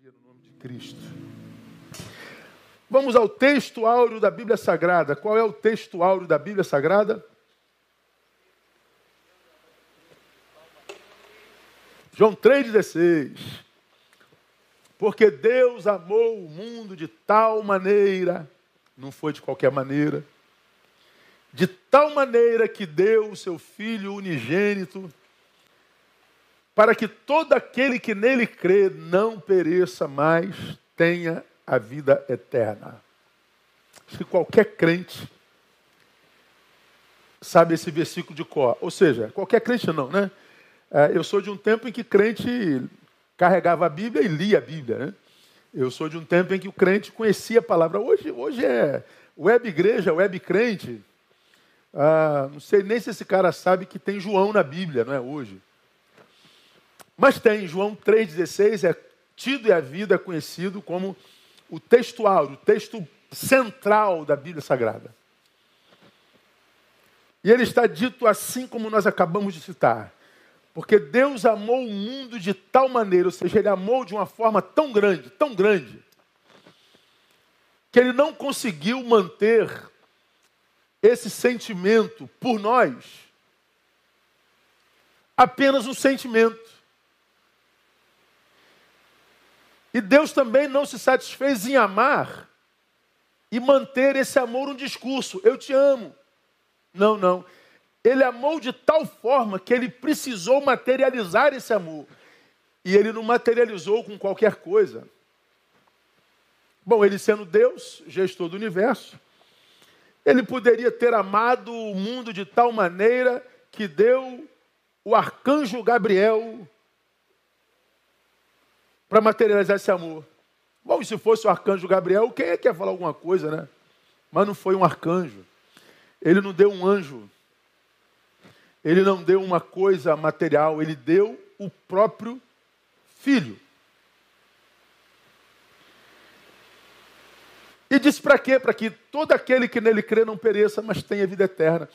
dia no nome de Cristo. Vamos ao texto áureo da Bíblia Sagrada. Qual é o texto áureo da Bíblia Sagrada? João 3,16. Porque Deus amou o mundo de tal maneira, não foi de qualquer maneira, de tal maneira que deu o seu Filho unigênito para que todo aquele que nele crê não pereça, mas tenha a vida eterna. Acho que qualquer crente sabe esse versículo de cor. Ou seja, qualquer crente não, né? É, eu sou de um tempo em que crente carregava a Bíblia e lia a Bíblia, né? Eu sou de um tempo em que o crente conhecia a palavra. Hoje, hoje é web igreja, web crente. Ah, não sei nem se esse cara sabe que tem João na Bíblia, não é hoje. Mas tem, João 3,16 é tido e a vida é conhecido como o textual, o texto central da Bíblia Sagrada. E ele está dito assim como nós acabamos de citar. Porque Deus amou o mundo de tal maneira, ou seja, ele amou de uma forma tão grande, tão grande, que ele não conseguiu manter esse sentimento por nós apenas um sentimento. E Deus também não se satisfez em amar e manter esse amor um discurso. Eu te amo. Não, não. Ele amou de tal forma que ele precisou materializar esse amor. E ele não materializou com qualquer coisa. Bom, ele sendo Deus, gestor do universo, ele poderia ter amado o mundo de tal maneira que deu o arcanjo Gabriel para materializar esse amor. Bom, se fosse o arcanjo Gabriel, quem é que ia falar alguma coisa, né? Mas não foi um arcanjo. Ele não deu um anjo. Ele não deu uma coisa material, ele deu o próprio filho. E disse para quê? Para que todo aquele que nele crê não pereça, mas tenha vida eterna.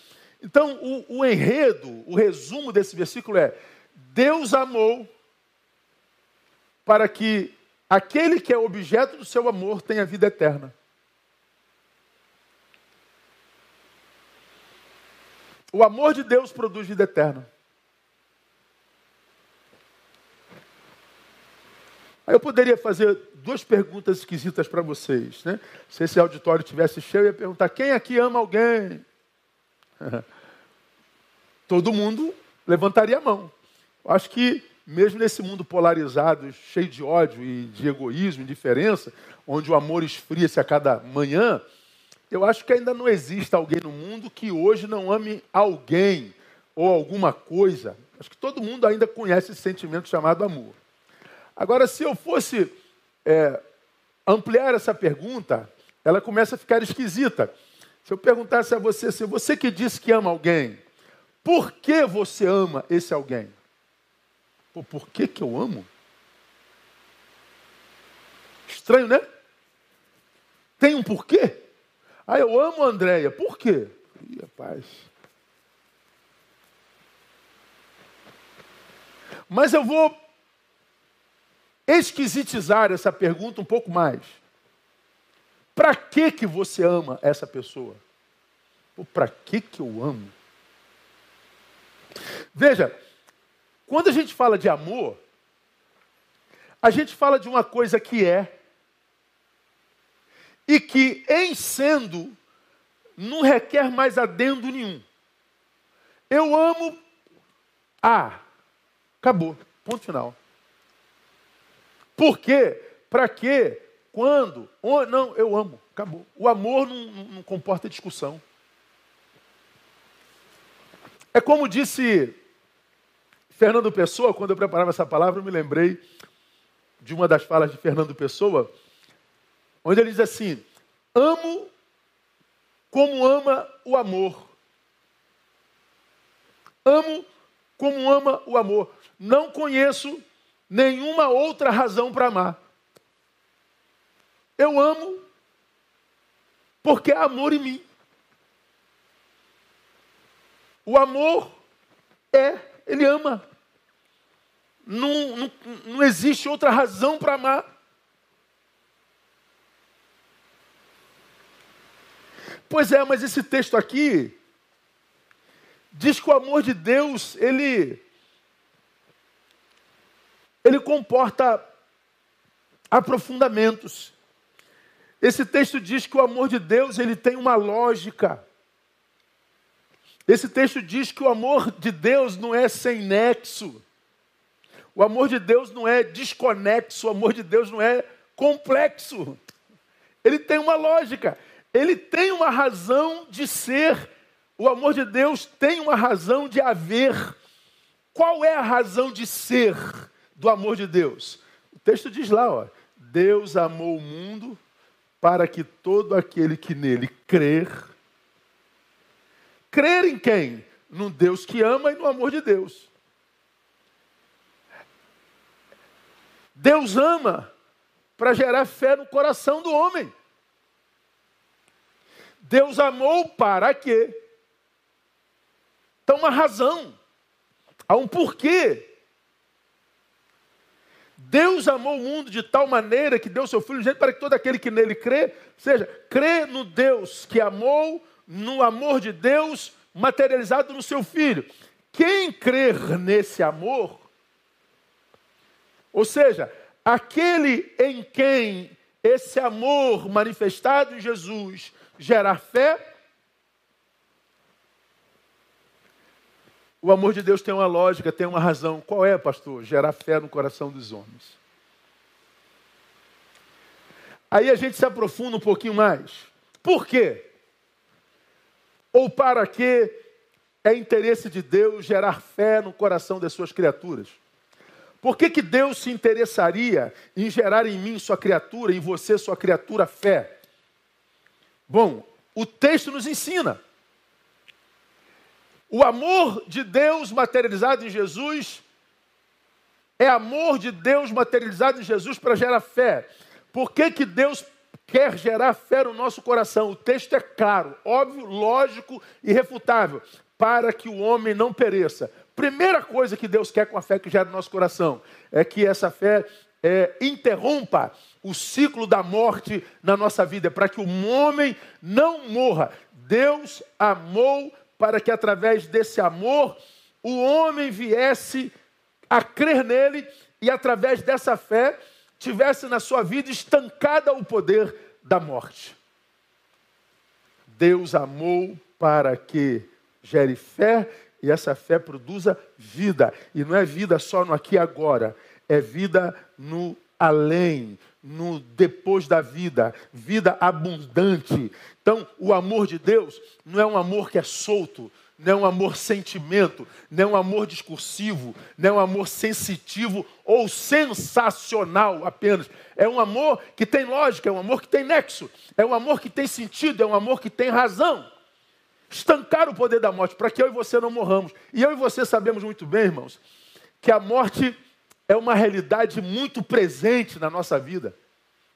Então, o, o enredo, o resumo desse versículo é: Deus amou para que aquele que é objeto do seu amor tenha vida eterna. O amor de Deus produz vida eterna. Aí eu poderia fazer duas perguntas esquisitas para vocês. Né? Se esse auditório tivesse cheio, eu ia perguntar: quem aqui ama alguém? Todo mundo levantaria a mão. Eu acho que mesmo nesse mundo polarizado, cheio de ódio e de egoísmo, indiferença, onde o amor esfria-se a cada manhã, eu acho que ainda não existe alguém no mundo que hoje não ame alguém ou alguma coisa. Acho que todo mundo ainda conhece esse sentimento chamado amor. Agora, se eu fosse é, ampliar essa pergunta, ela começa a ficar esquisita. Se eu perguntasse a você, se você que disse que ama alguém, por que você ama esse alguém? Pô, por que, que eu amo? Estranho, né? Tem um porquê? Ah, eu amo a Andréia. Por quê? Ih, rapaz. Mas eu vou esquisitizar essa pergunta um pouco mais. Para que que você ama essa pessoa? Para que que eu amo? Veja, quando a gente fala de amor, a gente fala de uma coisa que é e que, em sendo, não requer mais adendo nenhum. Eu amo A. Acabou. Ponto final. Por quê? Para quê? Quando? Não, eu amo. Acabou. O amor não, não comporta discussão. É como disse Fernando Pessoa, quando eu preparava essa palavra, eu me lembrei de uma das falas de Fernando Pessoa, onde ele diz assim: Amo como ama o amor. Amo como ama o amor. Não conheço nenhuma outra razão para amar. Eu amo porque há amor em mim. O amor é ele ama. Não, não, não existe outra razão para amar. Pois é, mas esse texto aqui diz que o amor de Deus, ele ele comporta aprofundamentos. Esse texto diz que o amor de Deus, ele tem uma lógica. Esse texto diz que o amor de Deus não é sem nexo. O amor de Deus não é desconexo, o amor de Deus não é complexo. Ele tem uma lógica, ele tem uma razão de ser. O amor de Deus tem uma razão de haver. Qual é a razão de ser do amor de Deus? O texto diz lá, ó, Deus amou o mundo para que todo aquele que nele crer, crer em quem? No Deus que ama e no amor de Deus. Deus ama para gerar fé no coração do homem. Deus amou para quê? Então, uma razão, há um porquê. Deus amou o mundo de tal maneira que deu seu Filho para que todo aquele que nele crê, seja, crê no Deus que amou, no amor de Deus materializado no seu Filho. Quem crer nesse amor, ou seja, aquele em quem esse amor manifestado em Jesus gera fé, o amor de Deus tem uma lógica, tem uma razão. Qual é, pastor? Gerar fé no coração dos homens. Aí a gente se aprofunda um pouquinho mais. Por quê? Ou para que é interesse de Deus gerar fé no coração das suas criaturas? Por que, que Deus se interessaria em gerar em mim, sua criatura, em você, sua criatura, fé? Bom, o texto nos ensina. O amor de Deus materializado em Jesus é amor de Deus materializado em Jesus para gerar fé. Por que, que Deus quer gerar fé no nosso coração? O texto é claro, óbvio, lógico e refutável. Para que o homem não pereça, Primeira coisa que Deus quer com a fé que gera no nosso coração é que essa fé é, interrompa o ciclo da morte na nossa vida, para que o homem não morra. Deus amou para que através desse amor o homem viesse a crer nele e através dessa fé tivesse na sua vida estancada o poder da morte. Deus amou para que gere fé e essa fé produza vida. E não é vida só no aqui e agora, é vida no além, no depois da vida, vida abundante. Então, o amor de Deus não é um amor que é solto, não amor sentimento, não amor discursivo, não amor sensitivo ou sensacional apenas. É um amor que tem lógica, é um amor que tem nexo, é um amor que tem sentido, é um amor que tem razão estancar o poder da morte, para que eu e você não morramos. E eu e você sabemos muito bem, irmãos, que a morte é uma realidade muito presente na nossa vida.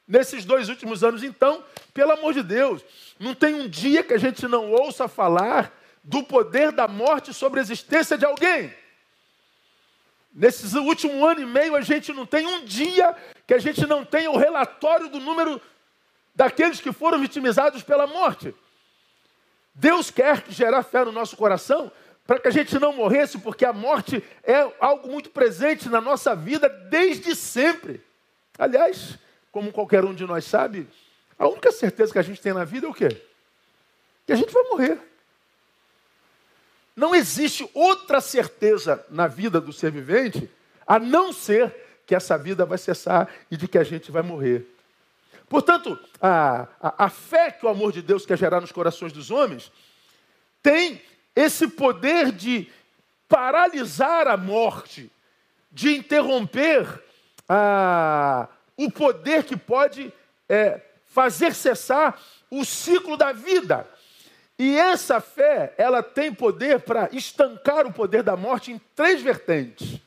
Nesses dois últimos anos, então, pelo amor de Deus, não tem um dia que a gente não ouça falar do poder da morte sobre a existência de alguém. Nesses últimos ano e meio, a gente não tem um dia que a gente não tenha o relatório do número daqueles que foram vitimizados pela morte. Deus quer gerar fé no nosso coração para que a gente não morresse, porque a morte é algo muito presente na nossa vida desde sempre. Aliás, como qualquer um de nós sabe, a única certeza que a gente tem na vida é o quê? Que a gente vai morrer. Não existe outra certeza na vida do ser vivente a não ser que essa vida vai cessar e de que a gente vai morrer. Portanto, a, a, a fé que o amor de Deus quer gerar nos corações dos homens tem esse poder de paralisar a morte, de interromper a, o poder que pode é, fazer cessar o ciclo da vida. E essa fé, ela tem poder para estancar o poder da morte em três vertentes.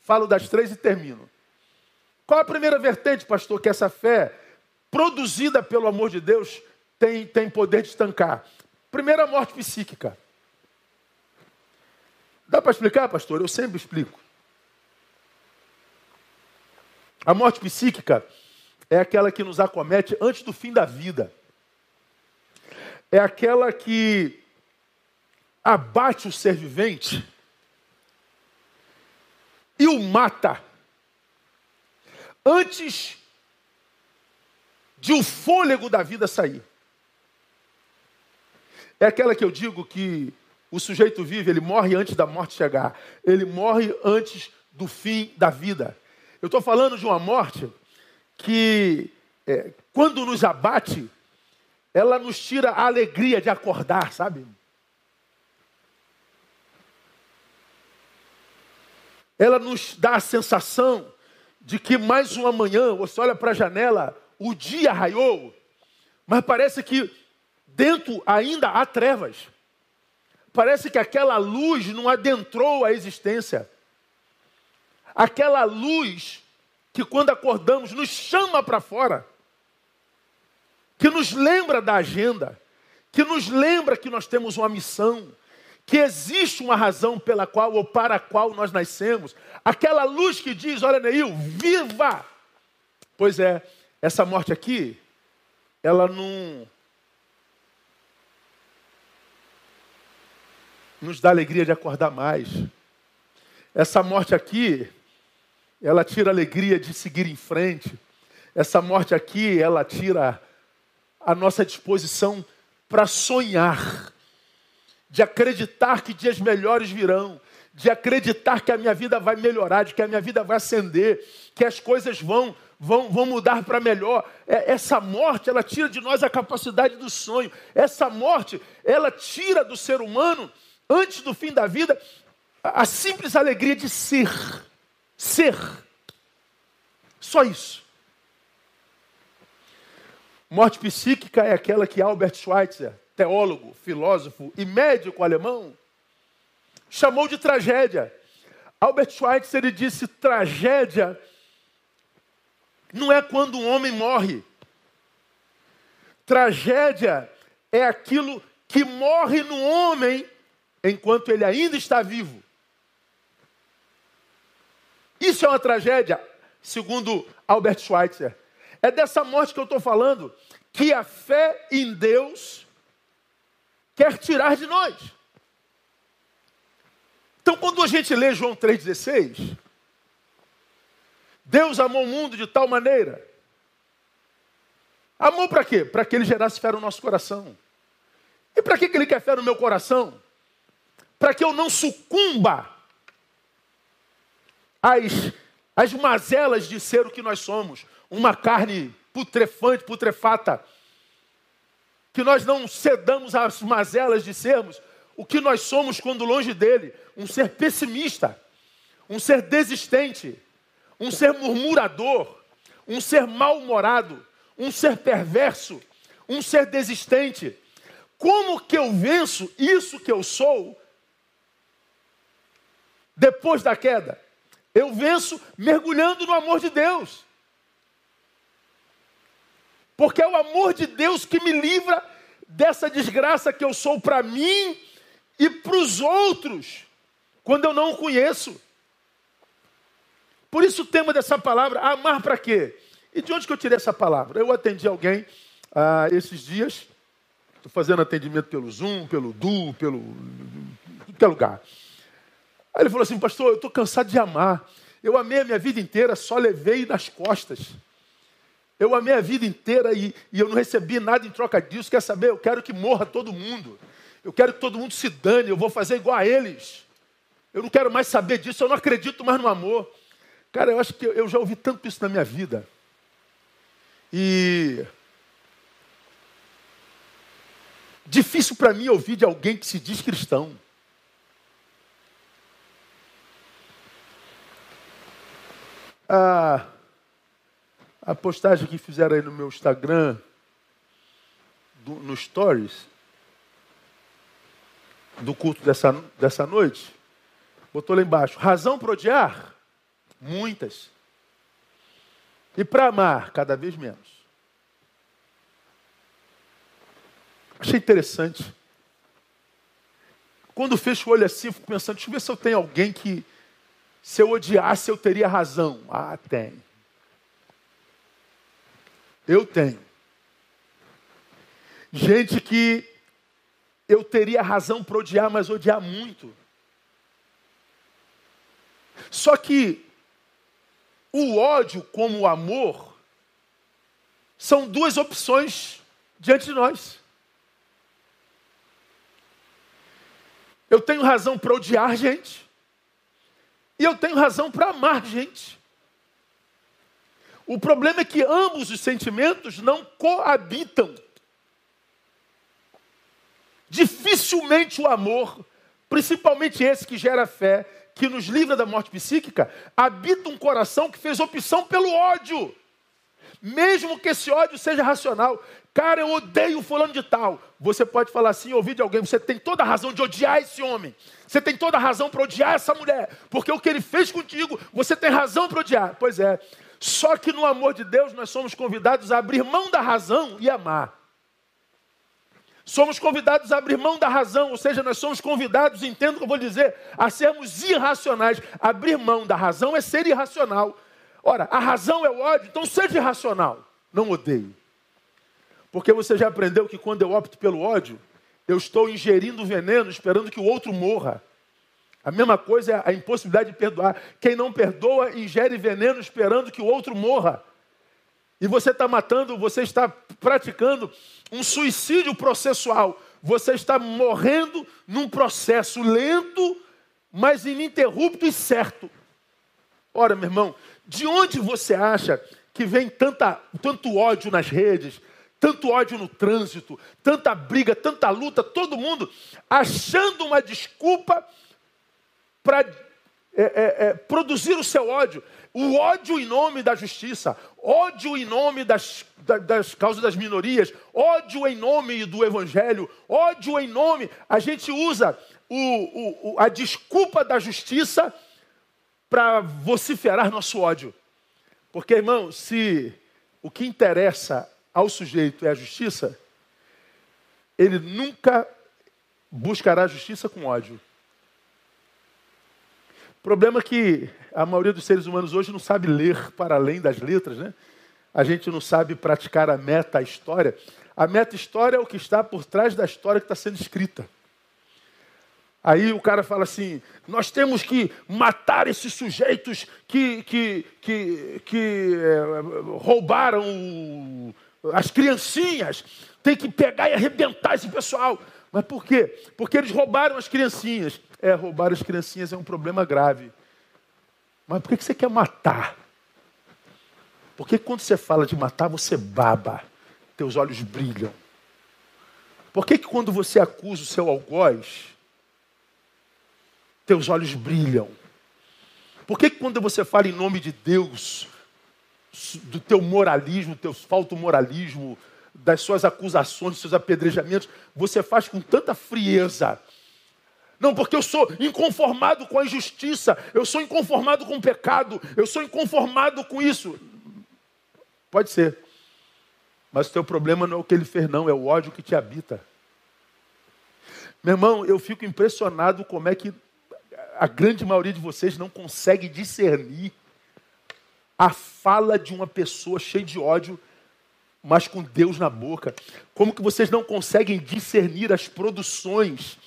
Falo das três e termino. Qual a primeira vertente, pastor, que essa fé produzida pelo amor de Deus, tem, tem poder de estancar. Primeiro, a morte psíquica. Dá para explicar, pastor? Eu sempre explico. A morte psíquica é aquela que nos acomete antes do fim da vida. É aquela que abate o ser vivente e o mata antes de o fôlego da vida sair. É aquela que eu digo que o sujeito vive, ele morre antes da morte chegar. Ele morre antes do fim da vida. Eu estou falando de uma morte que, é, quando nos abate, ela nos tira a alegria de acordar, sabe? Ela nos dá a sensação de que mais uma manhã, você olha para a janela, o dia raiou, mas parece que dentro ainda há trevas. Parece que aquela luz não adentrou a existência. Aquela luz que quando acordamos nos chama para fora, que nos lembra da agenda, que nos lembra que nós temos uma missão, que existe uma razão pela qual ou para a qual nós nascemos. Aquela luz que diz: olha, Neil, viva! Pois é, essa morte aqui, ela não nos dá alegria de acordar mais. Essa morte aqui, ela tira a alegria de seguir em frente. Essa morte aqui, ela tira a nossa disposição para sonhar, de acreditar que dias melhores virão, de acreditar que a minha vida vai melhorar, de que a minha vida vai ascender, que as coisas vão vão, vão mudar para melhor. É, essa morte, ela tira de nós a capacidade do sonho. Essa morte, ela tira do ser humano antes do fim da vida, a simples alegria de ser. Ser. Só isso. Morte psíquica é aquela que Albert Schweitzer, teólogo, filósofo e médico alemão, chamou de tragédia. Albert Schweitzer ele disse: tragédia não é quando um homem morre. Tragédia é aquilo que morre no homem enquanto ele ainda está vivo. Isso é uma tragédia, segundo Albert Schweitzer. É dessa morte que eu estou falando, que a fé em Deus quer tirar de nós. Então, quando a gente lê João 3,16, Deus amou o mundo de tal maneira. Amou para quê? Para que ele gerasse fé no nosso coração. E para que ele quer fé no meu coração? para que eu não sucumba às, às mazelas de ser o que nós somos, uma carne putrefante, putrefata, que nós não cedamos às mazelas de sermos o que nós somos quando longe dele, um ser pessimista, um ser desistente, um ser murmurador, um ser mal-humorado, um ser perverso, um ser desistente. Como que eu venço isso que eu sou depois da queda? Eu venço mergulhando no amor de Deus. Porque é o amor de Deus que me livra dessa desgraça que eu sou para mim e para os outros, quando eu não o conheço. Por isso o tema dessa palavra, amar para quê? E de onde que eu tirei essa palavra? Eu atendi alguém ah, esses dias, estou fazendo atendimento pelo Zoom, pelo Du, pelo. qualquer lugar. Aí ele falou assim, pastor, eu estou cansado de amar. Eu amei a minha vida inteira, só levei nas costas. Eu amei a vida inteira e, e eu não recebi nada em troca disso. Quer saber? Eu quero que morra todo mundo. Eu quero que todo mundo se dane. Eu vou fazer igual a eles. Eu não quero mais saber disso. Eu não acredito mais no amor. Cara, eu acho que eu já ouvi tanto isso na minha vida. E difícil para mim ouvir de alguém que se diz cristão. A, a postagem que fizeram aí no meu Instagram, do, no Stories, do culto dessa, dessa noite, botou lá embaixo: razão para odiar? Muitas. E para amar, cada vez menos. Achei interessante. Quando fecho o olho assim, fico pensando, deixa eu ver se eu tenho alguém que se eu odiasse, eu teria razão. Ah, tem. Eu tenho. Gente que eu teria razão para odiar, mas odiar muito. Só que o ódio como o amor são duas opções diante de nós. Eu tenho razão para odiar gente. E eu tenho razão para amar gente. O problema é que ambos os sentimentos não coabitam. Dificilmente o amor, principalmente esse que gera fé, que nos livra da morte psíquica, habita um coração que fez opção pelo ódio. Mesmo que esse ódio seja racional. Cara, eu odeio fulano de tal. Você pode falar assim, ouvir de alguém, você tem toda a razão de odiar esse homem. Você tem toda a razão para odiar essa mulher. Porque o que ele fez contigo, você tem razão para odiar. Pois é. Só que no amor de Deus nós somos convidados a abrir mão da razão e amar. Somos convidados a abrir mão da razão, ou seja, nós somos convidados, entendo o que eu vou dizer, a sermos irracionais. Abrir mão da razão é ser irracional. Ora, a razão é o ódio, então seja irracional. Não odeie. Porque você já aprendeu que quando eu opto pelo ódio, eu estou ingerindo veneno esperando que o outro morra. A mesma coisa é a impossibilidade de perdoar. Quem não perdoa, ingere veneno esperando que o outro morra. E você está matando, você está praticando um suicídio processual. Você está morrendo num processo lento, mas ininterrupto e certo. Ora, meu irmão, de onde você acha que vem tanta, tanto ódio nas redes, tanto ódio no trânsito, tanta briga, tanta luta, todo mundo achando uma desculpa para é, é, é, produzir o seu ódio. O ódio em nome da justiça, ódio em nome das, das, causas das minorias, ódio em nome do evangelho, ódio em nome. A gente usa o, o, a desculpa da justiça para vociferar nosso ódio. Porque, irmão, se o que interessa ao sujeito é a justiça, ele nunca buscará justiça com ódio. O problema é que a maioria dos seres humanos hoje não sabe ler para além das letras, né? A gente não sabe praticar a meta-história. A meta-história é o que está por trás da história que está sendo escrita. Aí o cara fala assim: nós temos que matar esses sujeitos que, que, que, que é, roubaram as criancinhas, tem que pegar e arrebentar esse pessoal. Mas por quê? Porque eles roubaram as criancinhas. É, roubar as criancinhas é um problema grave. Mas por que você quer matar? Porque quando você fala de matar, você baba, teus olhos brilham. Por que, que quando você acusa o seu algoz, teus olhos brilham? Por que, que quando você fala em nome de Deus, do teu moralismo, teu falto moralismo, das suas acusações, dos seus apedrejamentos, você faz com tanta frieza. Não, porque eu sou inconformado com a injustiça, eu sou inconformado com o pecado, eu sou inconformado com isso. Pode ser. Mas o teu problema não é o que ele fez, não, é o ódio que te habita. Meu irmão, eu fico impressionado como é que a grande maioria de vocês não consegue discernir a fala de uma pessoa cheia de ódio, mas com Deus na boca. Como que vocês não conseguem discernir as produções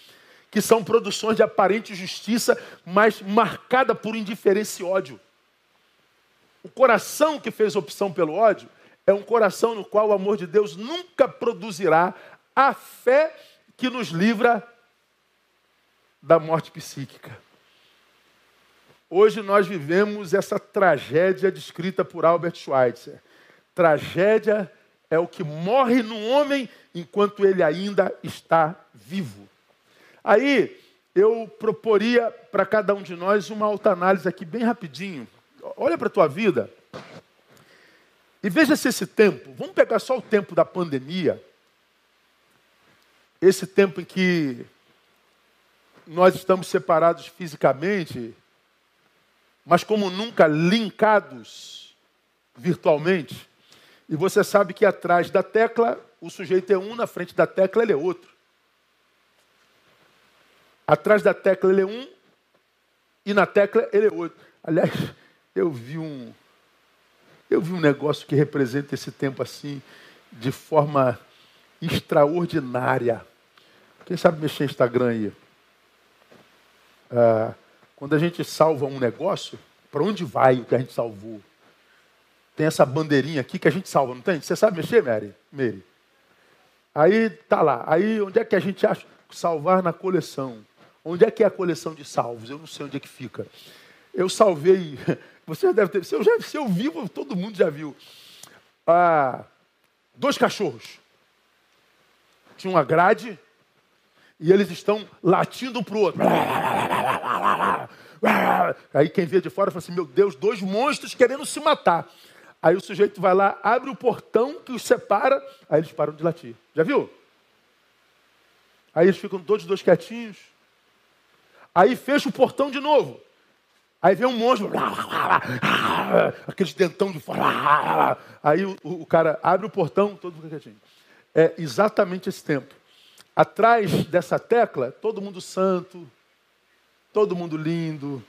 que são produções de aparente justiça, mas marcada por indiferença e ódio? O coração que fez opção pelo ódio é um coração no qual o amor de Deus nunca produzirá a fé que nos livra da morte psíquica. Hoje nós vivemos essa tragédia descrita por Albert Schweitzer. Tragédia é o que morre no homem enquanto ele ainda está vivo. Aí eu proporia para cada um de nós uma autoanálise aqui bem rapidinho. Olha para a tua vida e veja se esse tempo, vamos pegar só o tempo da pandemia, esse tempo em que nós estamos separados fisicamente, mas como nunca linkados virtualmente. E você sabe que atrás da tecla o sujeito é um, na frente da tecla ele é outro. Atrás da tecla ele é um e na tecla ele é outro. Aliás, eu vi um eu vi um negócio que representa esse tempo assim de forma extraordinária. Quem sabe mexer no Instagram aí? Ah, quando a gente salva um negócio, para onde vai o que a gente salvou? Tem essa bandeirinha aqui que a gente salva, não tem? Você sabe mexer, Mary? Mary? Aí tá lá. Aí onde é que a gente acha? Salvar na coleção. Onde é que é a coleção de salvos? Eu não sei onde é que fica. Eu salvei. Você já deve ter. Se eu, já, se eu vivo, todo mundo já viu. Ah, dois cachorros. Tinha uma grade e eles estão latindo um para o outro. Aí quem vê de fora fala assim: Meu Deus, dois monstros querendo se matar. Aí o sujeito vai lá, abre o portão que os separa, aí eles param de latir. Já viu? Aí eles ficam todos dois quietinhos. Aí fecha o portão de novo. Aí vem um monstro, aqueles dentão de fora. Aí o, o cara abre o portão, todo mundo quietinho. É exatamente esse tempo. Atrás dessa tecla, todo mundo santo, todo mundo lindo,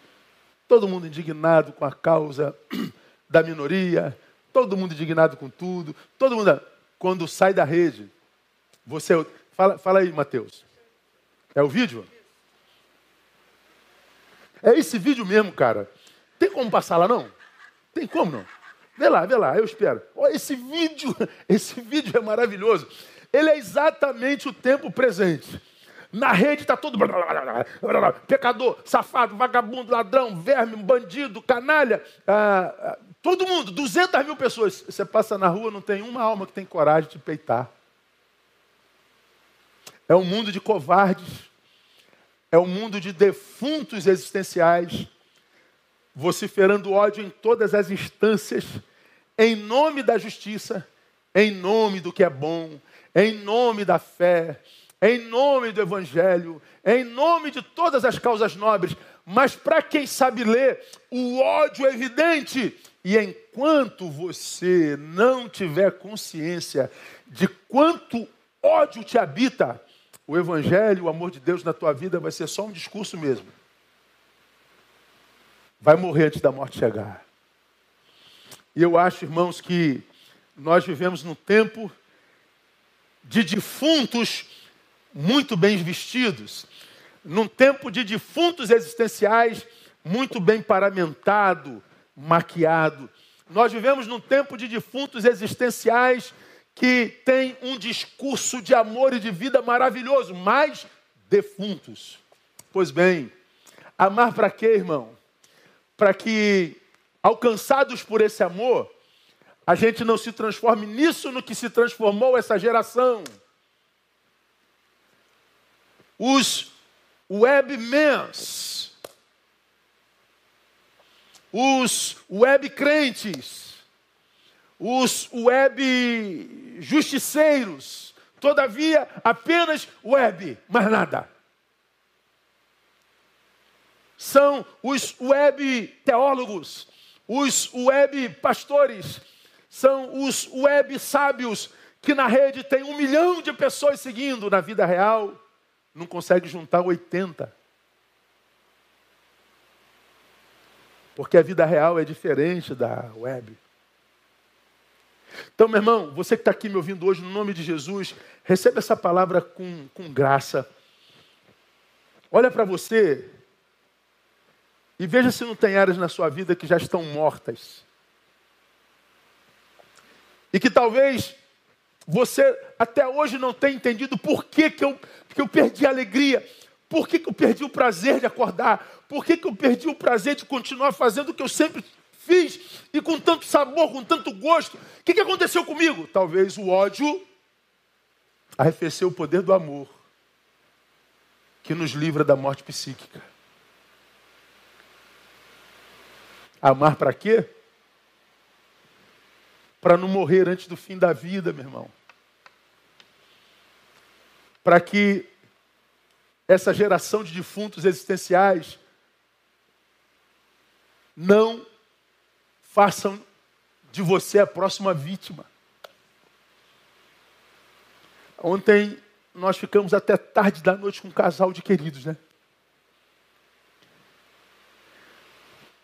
todo mundo indignado com a causa da minoria, todo mundo indignado com tudo, todo mundo. Quando sai da rede, você. Fala, fala aí, Mateus. É o vídeo? É esse vídeo mesmo, cara. Tem como passar lá, não? Tem como, não? Vê lá, vê lá, eu espero. Olha, esse vídeo, esse vídeo é maravilhoso. Ele é exatamente o tempo presente. Na rede está todo pecador, safado, vagabundo, ladrão, verme, bandido, canalha. Ah, ah, todo mundo, 200 mil pessoas. Você passa na rua, não tem uma alma que tem coragem de peitar. É um mundo de covardes. É um mundo de defuntos existenciais, vociferando ódio em todas as instâncias, em nome da justiça, em nome do que é bom, em nome da fé, em nome do Evangelho, em nome de todas as causas nobres, mas para quem sabe ler, o ódio é evidente. E enquanto você não tiver consciência de quanto ódio te habita, o Evangelho, o amor de Deus na tua vida vai ser só um discurso mesmo. Vai morrer antes da morte chegar. E eu acho, irmãos, que nós vivemos num tempo de defuntos muito bem vestidos, num tempo de defuntos existenciais muito bem paramentado, maquiado. Nós vivemos num tempo de defuntos existenciais que tem um discurso de amor e de vida maravilhoso, mas defuntos. Pois bem, amar para quê, irmão? Para que, alcançados por esse amor, a gente não se transforme nisso no que se transformou essa geração. Os webmans, os web crentes, os web justiceiros, todavia apenas web, mais nada. São os web teólogos, os web pastores, são os web sábios que na rede tem um milhão de pessoas seguindo na vida real, não consegue juntar 80. Porque a vida real é diferente da web. Então, meu irmão, você que está aqui me ouvindo hoje, no nome de Jesus, receba essa palavra com, com graça. Olha para você e veja se não tem áreas na sua vida que já estão mortas. E que talvez você até hoje não tenha entendido por que, que, eu, que eu perdi a alegria, por que, que eu perdi o prazer de acordar, por que, que eu perdi o prazer de continuar fazendo o que eu sempre fiz e com tanto sabor, com tanto gosto. O que, que aconteceu comigo? Talvez o ódio arrefeceu o poder do amor que nos livra da morte psíquica. Amar para quê? para não morrer antes do fim da vida, meu irmão. Para que essa geração de defuntos existenciais não façam de você a próxima vítima. Ontem nós ficamos até tarde da noite com um casal de queridos, né?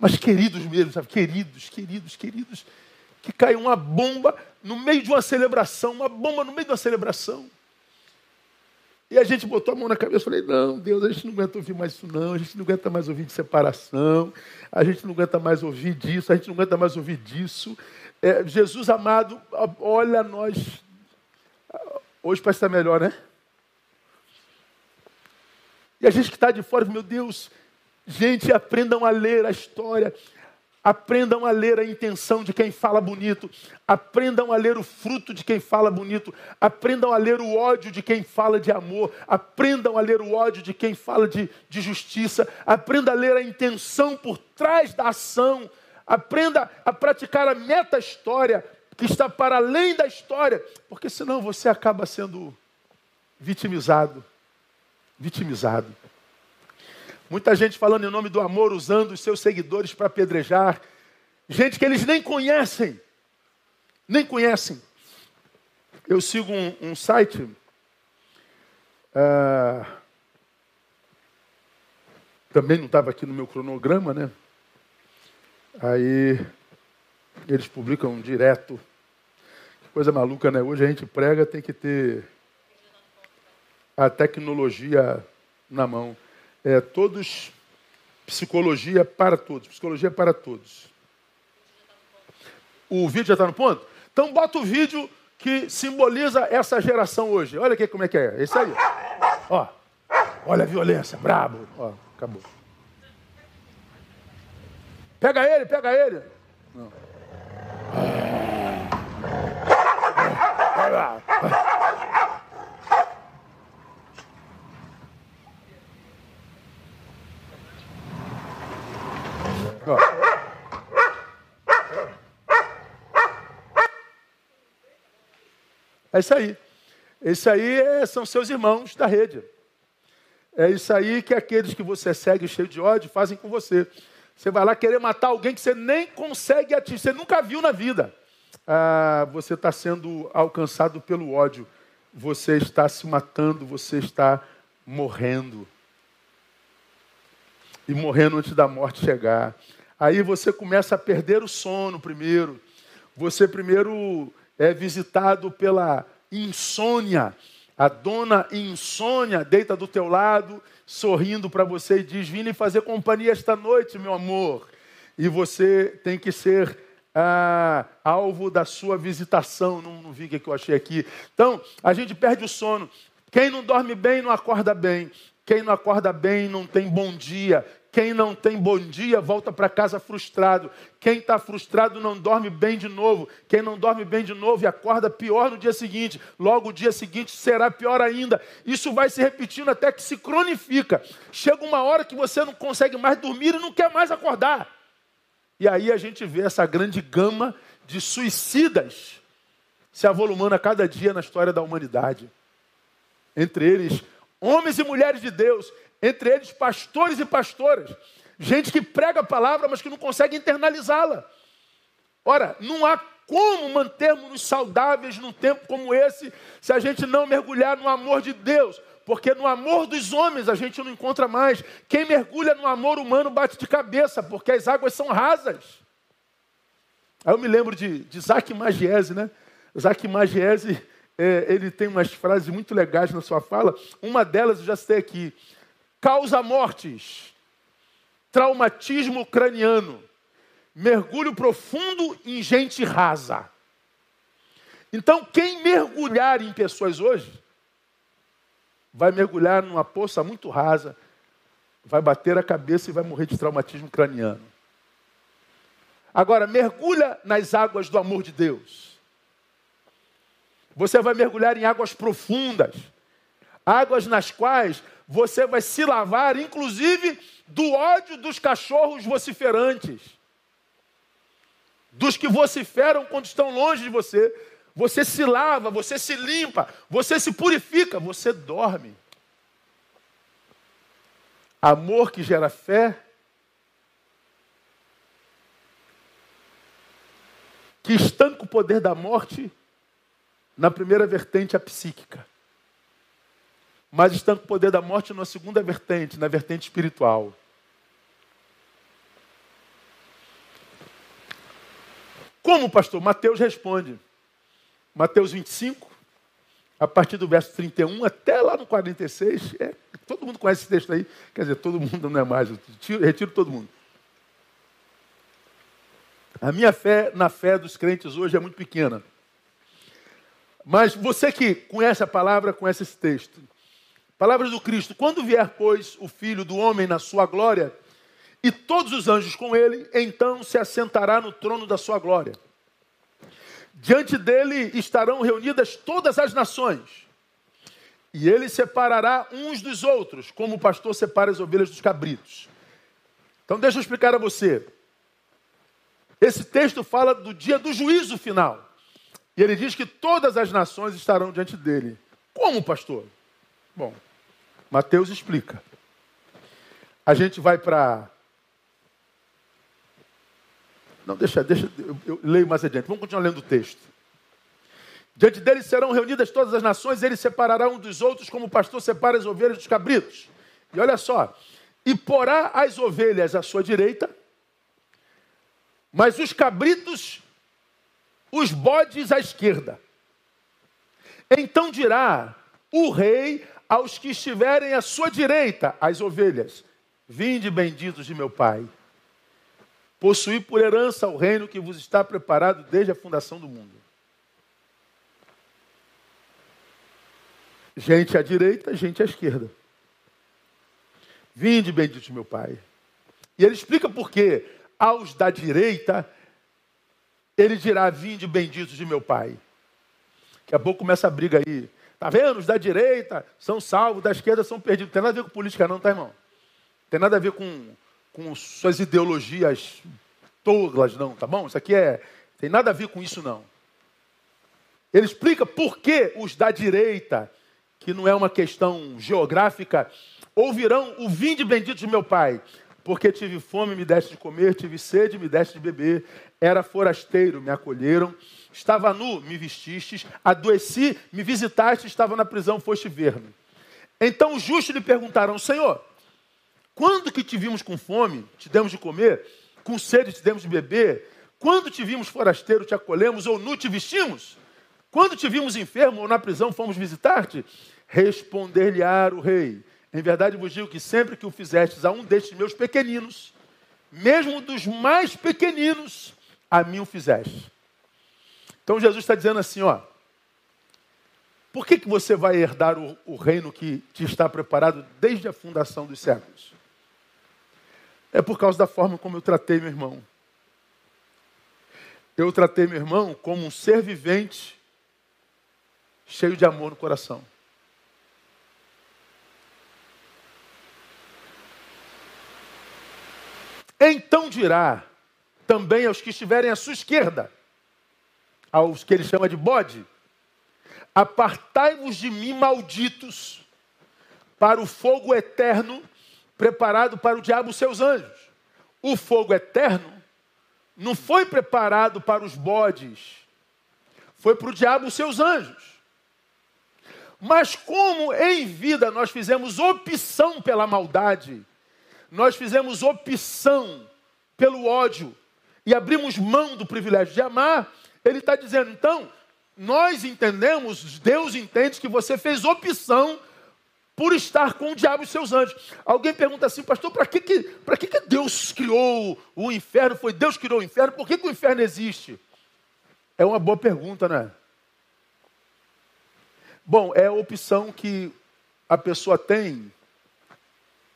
Mas queridos mesmo, sabe? Queridos, queridos, queridos que caiu uma bomba no meio de uma celebração, uma bomba no meio de uma celebração. E a gente botou a mão na cabeça e falei, não, Deus, a gente não aguenta ouvir mais isso não, a gente não aguenta mais ouvir de separação, a gente não aguenta mais ouvir disso, a gente não aguenta mais ouvir disso. É, Jesus amado, olha nós. Hoje parece estar melhor, né? E a gente que está de fora, meu Deus, gente, aprendam a ler a história. Aprendam a ler a intenção de quem fala bonito. Aprendam a ler o fruto de quem fala bonito. Aprendam a ler o ódio de quem fala de amor. Aprendam a ler o ódio de quem fala de, de justiça. Aprenda a ler a intenção por trás da ação. Aprenda a praticar a meta-história que está para além da história. Porque senão você acaba sendo vitimizado. Vitimizado. Muita gente falando em nome do amor, usando os seus seguidores para apedrejar. Gente que eles nem conhecem. Nem conhecem. Eu sigo um, um site. Uh, também não estava aqui no meu cronograma, né? Aí eles publicam direto. Que coisa maluca, né? Hoje a gente prega, tem que ter a tecnologia na mão. É, todos, psicologia para todos. Psicologia para todos. O vídeo já está no ponto? Então bota o vídeo que simboliza essa geração hoje. Olha aqui como é que é. Esse aí. Ó. Olha a violência, brabo. Ó, acabou. Pega ele, pega ele. Não. É isso aí. Isso aí é, são seus irmãos da rede. É isso aí que aqueles que você segue cheio de ódio fazem com você. Você vai lá querer matar alguém que você nem consegue atingir, você nunca viu na vida. Ah, você está sendo alcançado pelo ódio. Você está se matando, você está morrendo. E morrendo antes da morte chegar. Aí você começa a perder o sono primeiro. Você primeiro é visitado pela insônia. A dona insônia deita do teu lado, sorrindo para você e diz: Vim fazer companhia esta noite, meu amor. E você tem que ser ah, alvo da sua visitação. Não, não vi o que eu achei aqui. Então, a gente perde o sono. Quem não dorme bem não acorda bem. Quem não acorda bem não tem bom dia. Quem não tem bom dia volta para casa frustrado. Quem está frustrado não dorme bem de novo. Quem não dorme bem de novo e acorda pior no dia seguinte. Logo o dia seguinte será pior ainda. Isso vai se repetindo até que se cronifica. Chega uma hora que você não consegue mais dormir e não quer mais acordar. E aí a gente vê essa grande gama de suicidas se avolumando a cada dia na história da humanidade. Entre eles, homens e mulheres de Deus, entre eles pastores e pastoras, gente que prega a palavra, mas que não consegue internalizá-la. Ora, não há como mantermos-nos saudáveis num tempo como esse se a gente não mergulhar no amor de Deus. Porque no amor dos homens a gente não encontra mais. Quem mergulha no amor humano bate de cabeça, porque as águas são rasas. Aí eu me lembro de, de Isaac Magiese, né? Isaac Magiese, é, ele tem umas frases muito legais na sua fala. Uma delas eu já citei aqui causa mortes, traumatismo craniano, mergulho profundo em gente rasa. Então, quem mergulhar em pessoas hoje, vai mergulhar numa poça muito rasa, vai bater a cabeça e vai morrer de traumatismo craniano. Agora, mergulha nas águas do amor de Deus. Você vai mergulhar em águas profundas, águas nas quais você vai se lavar, inclusive, do ódio dos cachorros vociferantes, dos que vociferam quando estão longe de você. Você se lava, você se limpa, você se purifica, você dorme. Amor que gera fé, que estanca o poder da morte, na primeira vertente, a psíquica mas estão com o poder da morte na segunda vertente, na vertente espiritual. Como, pastor? Mateus responde. Mateus 25, a partir do verso 31 até lá no 46. É, todo mundo conhece esse texto aí. Quer dizer, todo mundo não é mais. Eu retiro, retiro todo mundo. A minha fé na fé dos crentes hoje é muito pequena. Mas você que conhece a palavra, conhece esse texto. Palavras do Cristo: Quando vier, pois, o Filho do Homem na sua glória, e todos os anjos com ele, então se assentará no trono da sua glória. Diante dele estarão reunidas todas as nações. E ele separará uns dos outros, como o pastor separa as ovelhas dos cabritos. Então, deixa eu explicar a você. Esse texto fala do dia do juízo final. E ele diz que todas as nações estarão diante dele. Como, pastor? Bom, Mateus explica. A gente vai para. Não, deixa, deixa, eu, eu leio mais adiante. Vamos continuar lendo o texto. Diante dele serão reunidas todas as nações, ele separará um dos outros, como o pastor separa as ovelhas dos cabritos. E olha só, e porá as ovelhas à sua direita, mas os cabritos os bodes à esquerda. Então dirá o rei aos que estiverem à sua direita, as ovelhas: Vinde benditos de meu Pai, possuí por herança o reino que vos está preparado desde a fundação do mundo. Gente à direita, gente à esquerda. Vinde benditos de meu Pai. E ele explica por quê. Aos da direita, ele dirá: Vinde benditos de meu Pai. Daqui a pouco começa a briga aí. Tá vendo? Os da direita são salvos, da esquerda são perdidos. Não tem nada a ver com política, não, tá, irmão? Não tem nada a ver com, com suas ideologias tolas, não, tá bom? Isso aqui é. Tem nada a ver com isso, não. Ele explica por que os da direita, que não é uma questão geográfica, ouvirão o vinde bendito de meu Pai. Porque tive fome, me deste de comer, tive sede, me deste de beber, era forasteiro, me acolheram, estava nu, me vestistes, adoeci, me visitaste, estava na prisão, foste ver-me. Então os justos lhe perguntaram, Senhor, quando que te vimos com fome, te demos de comer, com sede te demos de beber? Quando te vimos forasteiro, te acolhemos, ou nu te vestimos? Quando te vimos enfermo ou na prisão, fomos visitar-te? Responder-lhe-á o rei, em verdade vos digo que sempre que o fizestes a um destes meus pequeninos, mesmo dos mais pequeninos, a mim o fizeste. Então Jesus está dizendo assim, ó. Por que, que você vai herdar o, o reino que te está preparado desde a fundação dos séculos? É por causa da forma como eu tratei meu irmão. Eu tratei meu irmão como um ser vivente, cheio de amor no coração. Então dirá também aos que estiverem à sua esquerda, aos que ele chama de bode: Apartai-vos de mim, malditos, para o fogo eterno preparado para o diabo e seus anjos. O fogo eterno não foi preparado para os bodes, foi para o diabo e seus anjos. Mas como em vida nós fizemos opção pela maldade, nós fizemos opção pelo ódio e abrimos mão do privilégio de amar, ele está dizendo, então, nós entendemos, Deus entende que você fez opção por estar com o diabo e seus anjos. Alguém pergunta assim, pastor, para que, que, que, que Deus criou o inferno? Foi Deus que criou o inferno? Por que, que o inferno existe? É uma boa pergunta, né? Bom, é a opção que a pessoa tem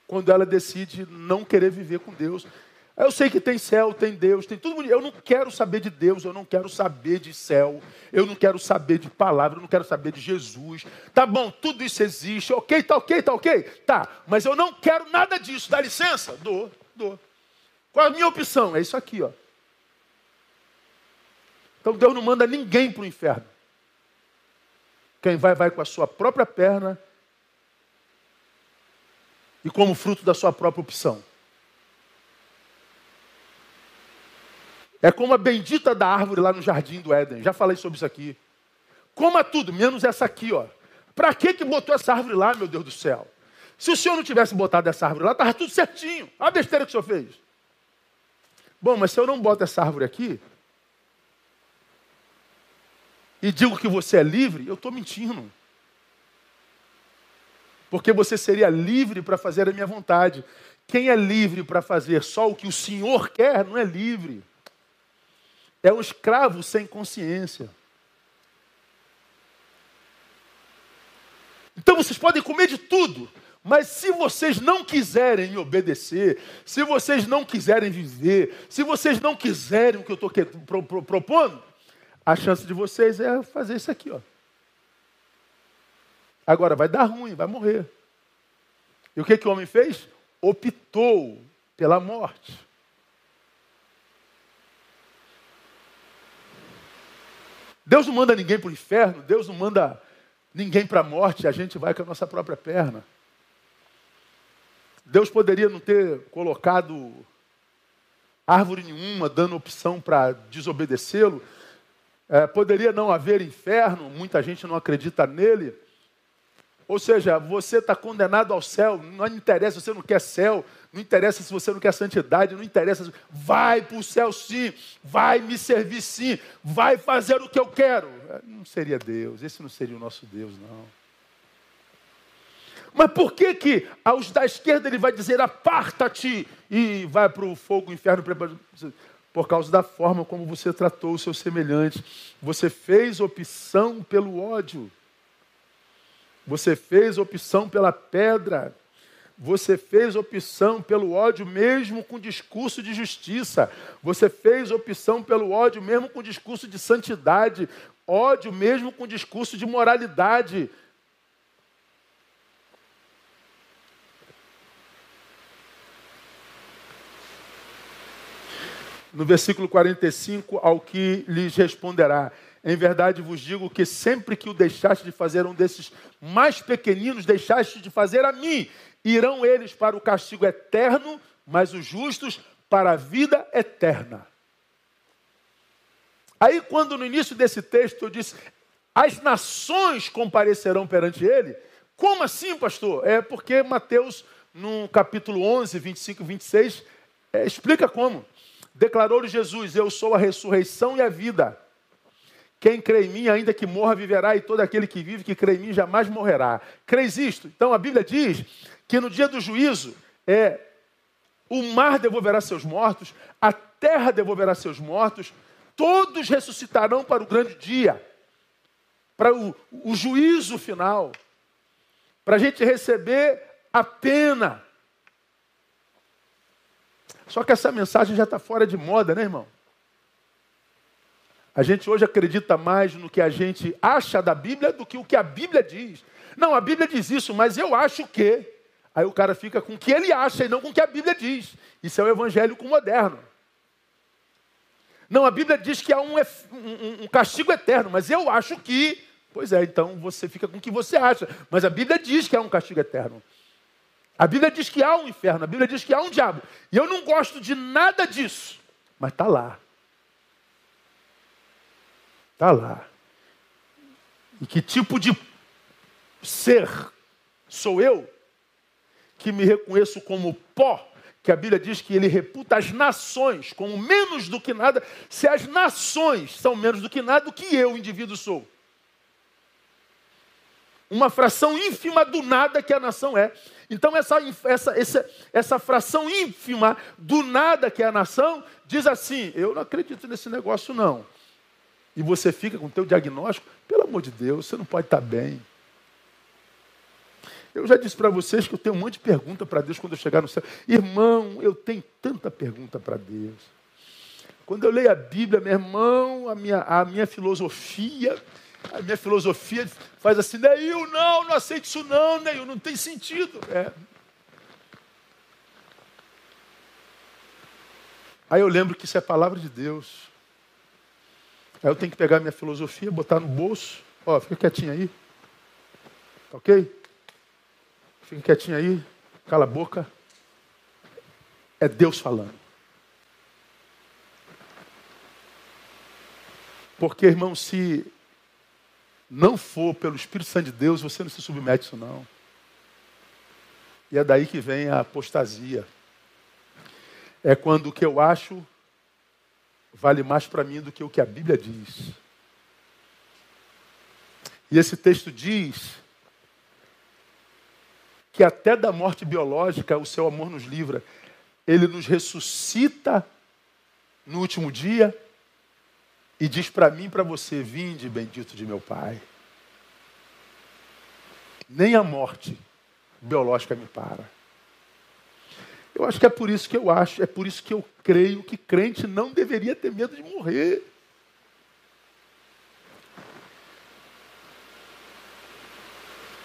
quando ela decide não querer viver com Deus. Eu sei que tem céu, tem Deus, tem tudo. Eu não quero saber de Deus, eu não quero saber de céu, eu não quero saber de palavra, eu não quero saber de Jesus. Tá bom, tudo isso existe, ok, tá ok, tá ok? Tá, mas eu não quero nada disso, dá licença? Dou, dou. Qual é a minha opção? É isso aqui, ó. Então Deus não manda ninguém para o inferno. Quem vai, vai com a sua própria perna e como fruto da sua própria opção. É como a bendita da árvore lá no jardim do Éden. Já falei sobre isso aqui. Coma tudo, menos essa aqui, ó. Para que que botou essa árvore lá, meu Deus do céu? Se o senhor não tivesse botado essa árvore lá, estava tudo certinho. Olha a besteira que o senhor fez. Bom, mas se eu não boto essa árvore aqui e digo que você é livre, eu estou mentindo. porque você seria livre para fazer a minha vontade. Quem é livre para fazer só o que o Senhor quer, não é livre. É um escravo sem consciência. Então vocês podem comer de tudo, mas se vocês não quiserem me obedecer, se vocês não quiserem viver, se vocês não quiserem o que eu estou pro, pro, propondo, a chance de vocês é fazer isso aqui, ó. Agora vai dar ruim, vai morrer. E o que, que o homem fez? Optou pela morte. Deus não manda ninguém para o inferno, Deus não manda ninguém para a morte, a gente vai com a nossa própria perna. Deus poderia não ter colocado árvore nenhuma, dando opção para desobedecê-lo. É, poderia não haver inferno, muita gente não acredita nele. Ou seja, você está condenado ao céu, não interessa se você não quer céu, não interessa se você não quer santidade, não interessa. Vai para o céu sim, vai me servir sim, vai fazer o que eu quero. Não seria Deus, esse não seria o nosso Deus, não. Mas por que que aos da esquerda ele vai dizer aparta-te e vai para o fogo, o inferno? Por causa da forma como você tratou o seu semelhante. Você fez opção pelo ódio. Você fez opção pela pedra. Você fez opção pelo ódio mesmo com discurso de justiça. Você fez opção pelo ódio mesmo com discurso de santidade. Ódio mesmo com discurso de moralidade. No versículo 45, ao que lhes responderá: em verdade vos digo que sempre que o deixaste de fazer um desses mais pequeninos, deixaste de fazer a mim. Irão eles para o castigo eterno, mas os justos para a vida eterna. Aí, quando no início desse texto eu disse, as nações comparecerão perante ele, como assim, pastor? É porque Mateus, no capítulo 11, 25 e 26, é, explica como. Declarou-lhe Jesus: Eu sou a ressurreição e a vida. Quem crê em mim, ainda que morra, viverá, e todo aquele que vive, que crê em mim, jamais morrerá. Crês isto? Então a Bíblia diz que no dia do juízo, é, o mar devolverá seus mortos, a terra devolverá seus mortos, todos ressuscitarão para o grande dia, para o, o juízo final, para a gente receber a pena. Só que essa mensagem já está fora de moda, né, irmão? A gente hoje acredita mais no que a gente acha da Bíblia do que o que a Bíblia diz. Não, a Bíblia diz isso, mas eu acho que. Aí o cara fica com o que ele acha e não com o que a Bíblia diz. Isso é o evangélico moderno. Não, a Bíblia diz que há um, um, um castigo eterno, mas eu acho que. Pois é, então você fica com o que você acha. Mas a Bíblia diz que há um castigo eterno. A Bíblia diz que há um inferno, a Bíblia diz que há um diabo. E eu não gosto de nada disso, mas está lá. Está lá. E que tipo de ser sou eu que me reconheço como pó? Que a Bíblia diz que ele reputa as nações como menos do que nada, se as nações são menos do que nada, do que eu, indivíduo, sou. Uma fração ínfima do nada que a nação é. Então, essa, essa, essa, essa fração ínfima do nada que é a nação diz assim: eu não acredito nesse negócio, não e você fica com o teu diagnóstico, pelo amor de Deus, você não pode estar bem. Eu já disse para vocês que eu tenho um monte de pergunta para Deus quando eu chegar no céu. Irmão, eu tenho tanta pergunta para Deus. Quando eu leio a Bíblia, meu irmão, a minha, a minha filosofia, a minha filosofia faz assim, Neil, não, não aceite isso não, Neil, não tem sentido. É. Aí eu lembro que isso é palavra de Deus. Aí eu tenho que pegar minha filosofia, botar no bolso. Ó, fica quietinho aí. Tá ok? Fica quietinho aí. Cala a boca. É Deus falando. Porque, irmão, se não for pelo Espírito Santo de Deus, você não se submete a isso não. E é daí que vem a apostasia. É quando o que eu acho vale mais para mim do que o que a Bíblia diz. E esse texto diz que até da morte biológica o seu amor nos livra. Ele nos ressuscita no último dia e diz para mim e para você: Vinde, bendito de meu Pai. Nem a morte biológica me para. Eu acho que é por isso que eu acho, é por isso que eu creio que crente não deveria ter medo de morrer.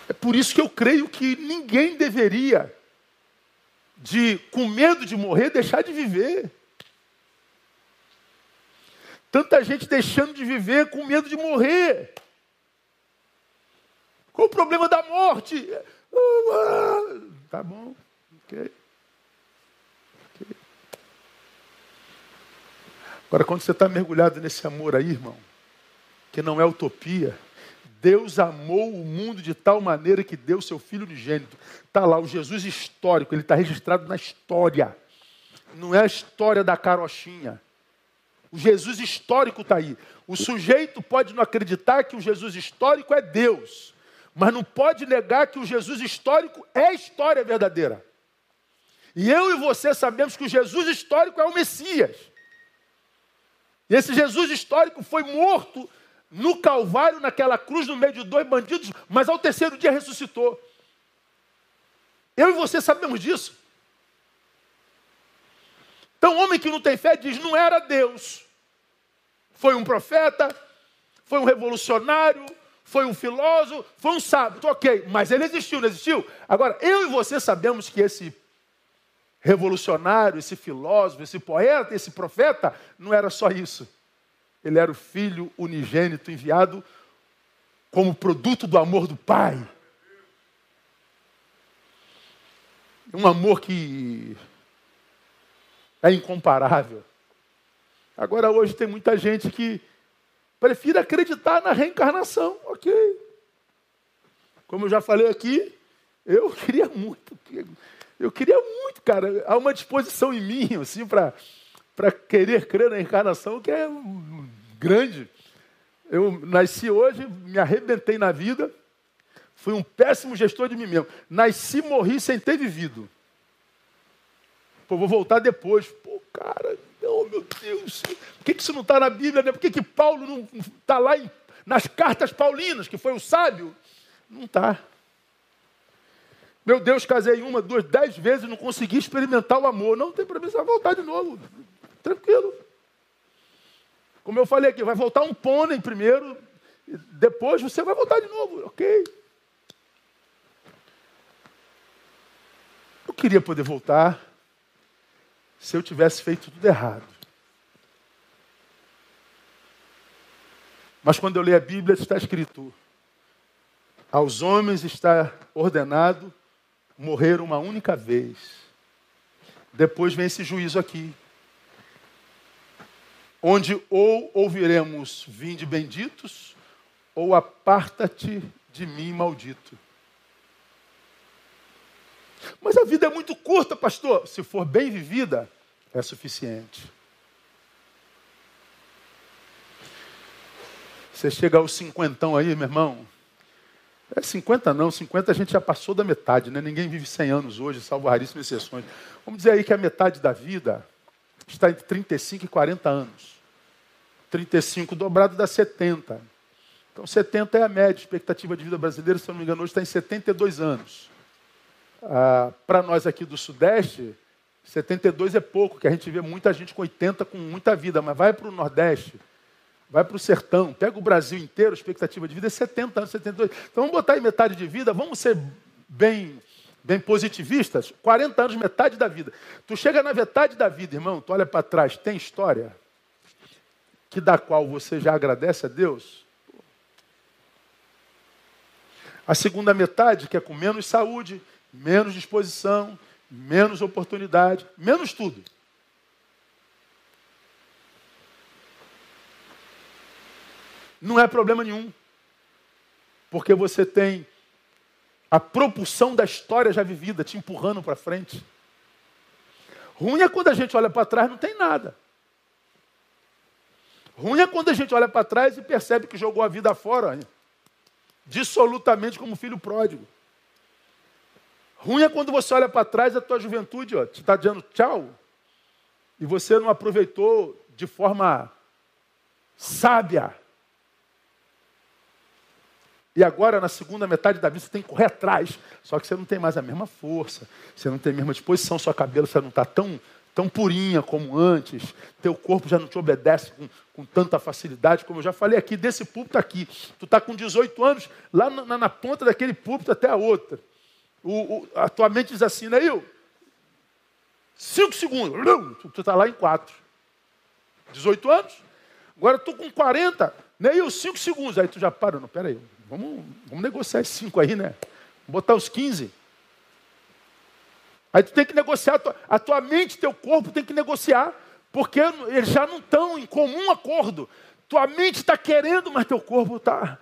É por isso que eu creio que ninguém deveria, de com medo de morrer, deixar de viver. Tanta gente deixando de viver com medo de morrer. Qual o problema da morte? Ah, tá bom, ok. Agora, quando você está mergulhado nesse amor aí, irmão, que não é utopia, Deus amou o mundo de tal maneira que deu seu Filho unigênito. Está lá, o Jesus histórico, ele está registrado na história. Não é a história da carochinha. O Jesus histórico está aí. O sujeito pode não acreditar que o Jesus histórico é Deus, mas não pode negar que o Jesus histórico é a história verdadeira. E eu e você sabemos que o Jesus histórico é o Messias. E esse Jesus histórico foi morto no Calvário, naquela cruz, no meio de dois bandidos, mas ao terceiro dia ressuscitou. Eu e você sabemos disso. Então, o homem que não tem fé diz: não era Deus. Foi um profeta, foi um revolucionário, foi um filósofo, foi um sábio. Ok, mas ele existiu, não existiu? Agora, eu e você sabemos que esse revolucionário, esse filósofo, esse poeta, esse profeta, não era só isso. Ele era o filho unigênito enviado como produto do amor do Pai. Um amor que é incomparável. Agora, hoje tem muita gente que prefere acreditar na reencarnação. Ok. Como eu já falei aqui, eu queria muito eu queria muito, cara. Há uma disposição em mim, assim, para querer crer na encarnação que é grande. Eu nasci hoje, me arrebentei na vida, fui um péssimo gestor de mim mesmo. Nasci, morri sem ter vivido. Pô, vou voltar depois. Pô, cara, não, meu Deus. Por que, que isso não está na Bíblia? Né? Por que, que Paulo não está lá em, nas cartas paulinas, que foi o sábio? Não está. Meu Deus, casei uma, duas, dez vezes e não consegui experimentar o amor. Não, não tem problema, você vai voltar de novo. Tranquilo. Como eu falei aqui, vai voltar um pônei primeiro, depois você vai voltar de novo. Ok. Eu queria poder voltar se eu tivesse feito tudo errado. Mas quando eu leio a Bíblia, está escrito: aos homens está ordenado morrer uma única vez. Depois vem esse juízo aqui. Onde ou ouviremos vinde benditos, ou aparta-te de mim, maldito. Mas a vida é muito curta, pastor. Se for bem vivida, é suficiente. Você chega aos cinquentão aí, meu irmão, é 50 não, 50 a gente já passou da metade, né? Ninguém vive 100 anos hoje, salvo raríssimas exceções. Vamos dizer aí que a metade da vida está entre 35 e 40 anos. 35 dobrado dá 70. Então 70 é a média, expectativa de vida brasileira, se não me engano, hoje está em 72 anos. Ah, Para nós aqui do Sudeste, 72 é pouco, que a gente vê muita gente com 80 com muita vida, mas vai para o Nordeste, vai para o sertão, pega o Brasil inteiro, a expectativa de vida é 70 anos, 72. Então vamos botar aí metade de vida, vamos ser bem, bem positivistas, 40 anos, metade da vida. Tu chega na metade da vida, irmão, tu olha para trás, tem história que da qual você já agradece a Deus? A segunda metade, que é com menos saúde, menos disposição, menos oportunidade, menos tudo. Não é problema nenhum. Porque você tem a propulsão da história já vivida te empurrando para frente. Ruim é quando a gente olha para trás não tem nada. Ruim é quando a gente olha para trás e percebe que jogou a vida fora, dissolutamente como filho pródigo. Ruim é quando você olha para trás a tua juventude, ó, te está dizendo tchau, e você não aproveitou de forma sábia. E agora, na segunda metade da vida, você tem que correr atrás. Só que você não tem mais a mesma força, você não tem a mesma disposição, sua cabelo você não está tão, tão purinha como antes, teu corpo já não te obedece com, com tanta facilidade, como eu já falei aqui, desse púlpito aqui. Tu está com 18 anos, lá na, na ponta daquele púlpito até a outra. O, o, a tua mente diz assim, né, cinco segundos, tu está lá em quatro. 18 anos? Agora tu com 40, Neil, né, cinco segundos. Aí tu já para, não, peraí, vamos, vamos negociar esses cinco aí, né? Botar os 15. Aí tu tem que negociar, a tua, a tua mente, teu corpo tem que negociar, porque eles já não estão em comum acordo. Tua mente está querendo, mas teu corpo está.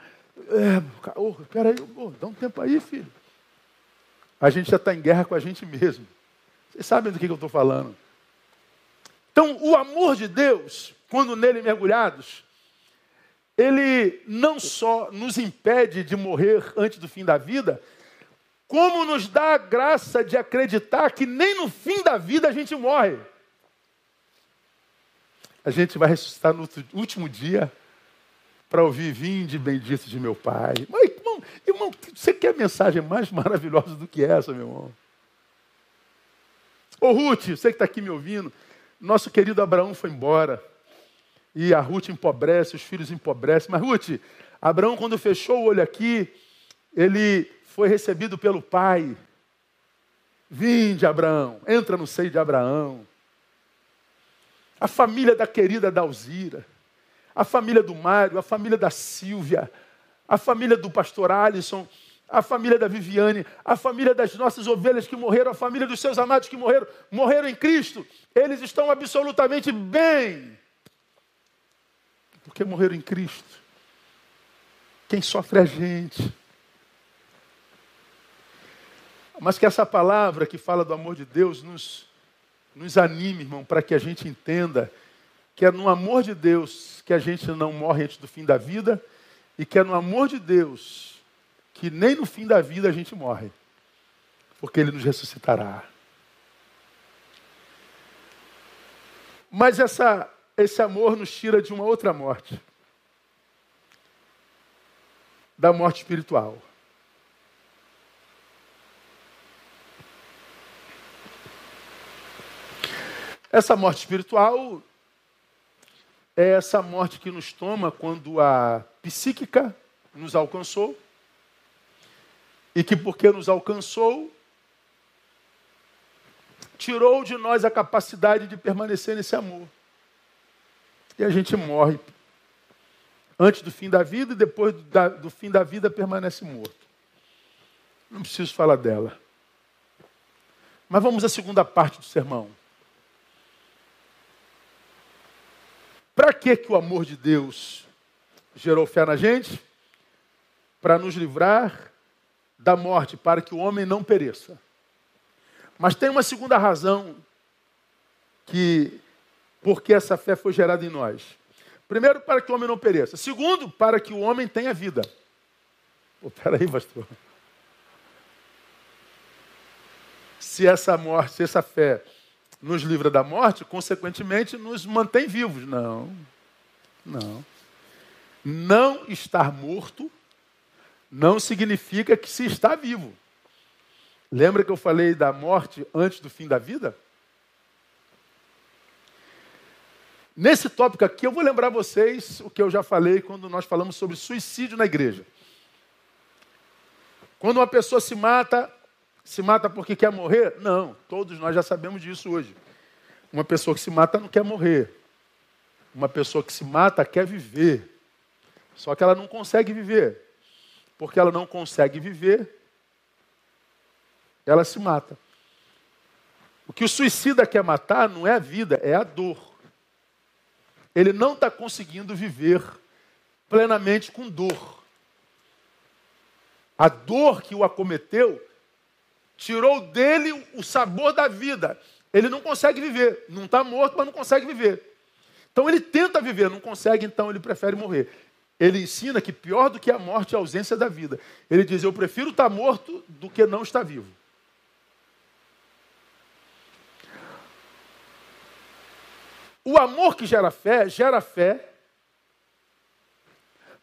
É, oh, peraí, oh, dá um tempo aí, filho a gente já está em guerra com a gente mesmo. Vocês sabem do que, que eu estou falando. Então, o amor de Deus, quando nele mergulhados, ele não só nos impede de morrer antes do fim da vida, como nos dá a graça de acreditar que nem no fim da vida a gente morre. A gente vai ressuscitar no último dia para ouvir vinde bendito de meu Pai. Mas, irmão, irmão, você quer mensagem mais maravilhosa do que essa, meu irmão? Ô Ruth, você que está aqui me ouvindo, nosso querido Abraão foi embora. E a Ruth empobrece, os filhos empobrecem. Mas Ruth, Abraão, quando fechou o olho aqui, ele foi recebido pelo pai. Vinde, Abraão, entra no seio de Abraão. A família da querida Dalzira a família do Mário, a família da Silvia, a família do pastor Alisson, a família da Viviane, a família das nossas ovelhas que morreram, a família dos seus amados que morreram, morreram em Cristo. Eles estão absolutamente bem. Porque morreram em Cristo. Quem sofre é a gente. Mas que essa palavra que fala do amor de Deus nos, nos anime, irmão, para que a gente entenda que é no amor de Deus que a gente não morre antes do fim da vida, e que é no amor de Deus que nem no fim da vida a gente morre, porque Ele nos ressuscitará. Mas essa, esse amor nos tira de uma outra morte da morte espiritual. Essa morte espiritual é essa morte que nos toma quando a psíquica nos alcançou e que, porque nos alcançou, tirou de nós a capacidade de permanecer nesse amor. E a gente morre antes do fim da vida e depois do, fim da vida permanece morto. Não preciso falar dela. Mas vamos à segunda parte do sermão. Para que, que o amor de Deus gerou fé na gente? Para nos livrar da morte, para que o homem não pereça. Mas tem uma segunda razão que porque essa fé foi gerada em nós. Primeiro, para que o homem não pereça. Segundo, para que o homem tenha vida. Pô, peraí, pastor. Se essa morte, se essa fé nos livra da morte, consequentemente nos mantém vivos. Não, não. Não estar morto não significa que se está vivo. Lembra que eu falei da morte antes do fim da vida? Nesse tópico aqui, eu vou lembrar vocês o que eu já falei quando nós falamos sobre suicídio na igreja. Quando uma pessoa se mata, se mata porque quer morrer? Não, todos nós já sabemos disso hoje. Uma pessoa que se mata não quer morrer. Uma pessoa que se mata quer viver. Só que ela não consegue viver. Porque ela não consegue viver, ela se mata. O que o suicida quer matar não é a vida, é a dor. Ele não está conseguindo viver plenamente com dor. A dor que o acometeu tirou dele o sabor da vida. Ele não consegue viver. Não está morto, mas não consegue viver. Então ele tenta viver, não consegue, então ele prefere morrer. Ele ensina que pior do que a morte é a ausência da vida. Ele diz: Eu prefiro estar morto do que não estar vivo. O amor que gera fé, gera fé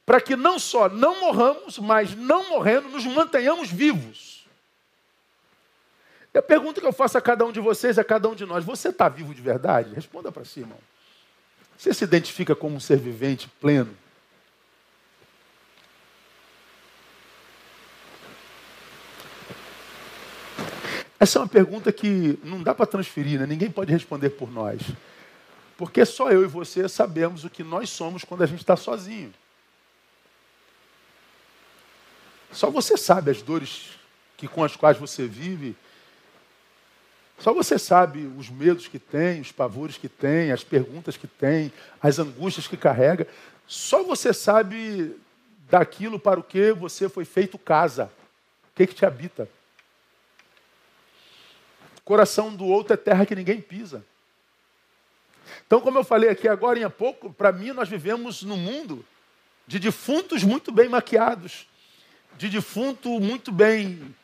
para que não só não morramos, mas não morrendo, nos mantenhamos vivos. E a pergunta que eu faço a cada um de vocês, a cada um de nós: você está vivo de verdade? Responda para si, irmão. Você se identifica como um ser vivente pleno? Essa é uma pergunta que não dá para transferir, né? ninguém pode responder por nós. Porque só eu e você sabemos o que nós somos quando a gente está sozinho. Só você sabe as dores que, com as quais você vive. Só você sabe os medos que tem, os pavores que tem, as perguntas que tem, as angústias que carrega. Só você sabe daquilo para o que você foi feito casa. O que, que te habita? Coração do outro é terra que ninguém pisa. Então, como eu falei aqui agora em pouco, para mim nós vivemos num mundo de defuntos muito bem maquiados, de defunto muito bem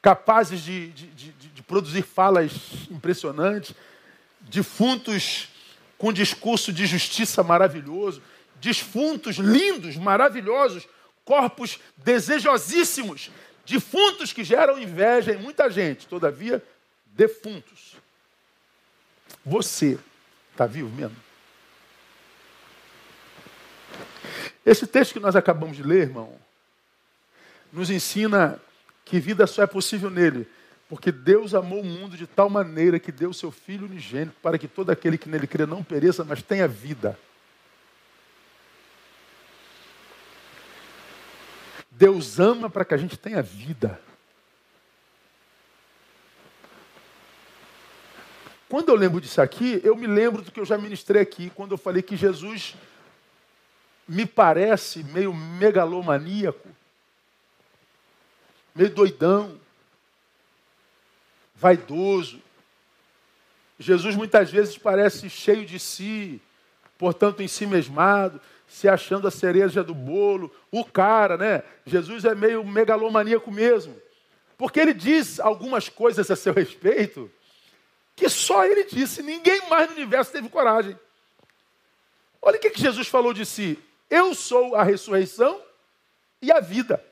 capazes de, de, de, de produzir falas impressionantes, defuntos com discurso de justiça maravilhoso, defuntos lindos, maravilhosos, corpos desejosíssimos, defuntos que geram inveja em muita gente, todavia, defuntos. Você está vivo mesmo? Esse texto que nós acabamos de ler, irmão, nos ensina que vida só é possível nele, porque Deus amou o mundo de tal maneira que deu seu Filho unigênito para que todo aquele que nele crê não pereça, mas tenha vida. Deus ama para que a gente tenha vida. Quando eu lembro disso aqui, eu me lembro do que eu já ministrei aqui, quando eu falei que Jesus me parece meio megalomaníaco, meio doidão, vaidoso. Jesus muitas vezes parece cheio de si, portanto em si mesmado, se achando a cereja do bolo. O cara, né? Jesus é meio megalomaníaco mesmo. Porque ele diz algumas coisas a seu respeito que só ele disse, ninguém mais no universo teve coragem. Olha o que, que Jesus falou de si. Eu sou a ressurreição e a vida.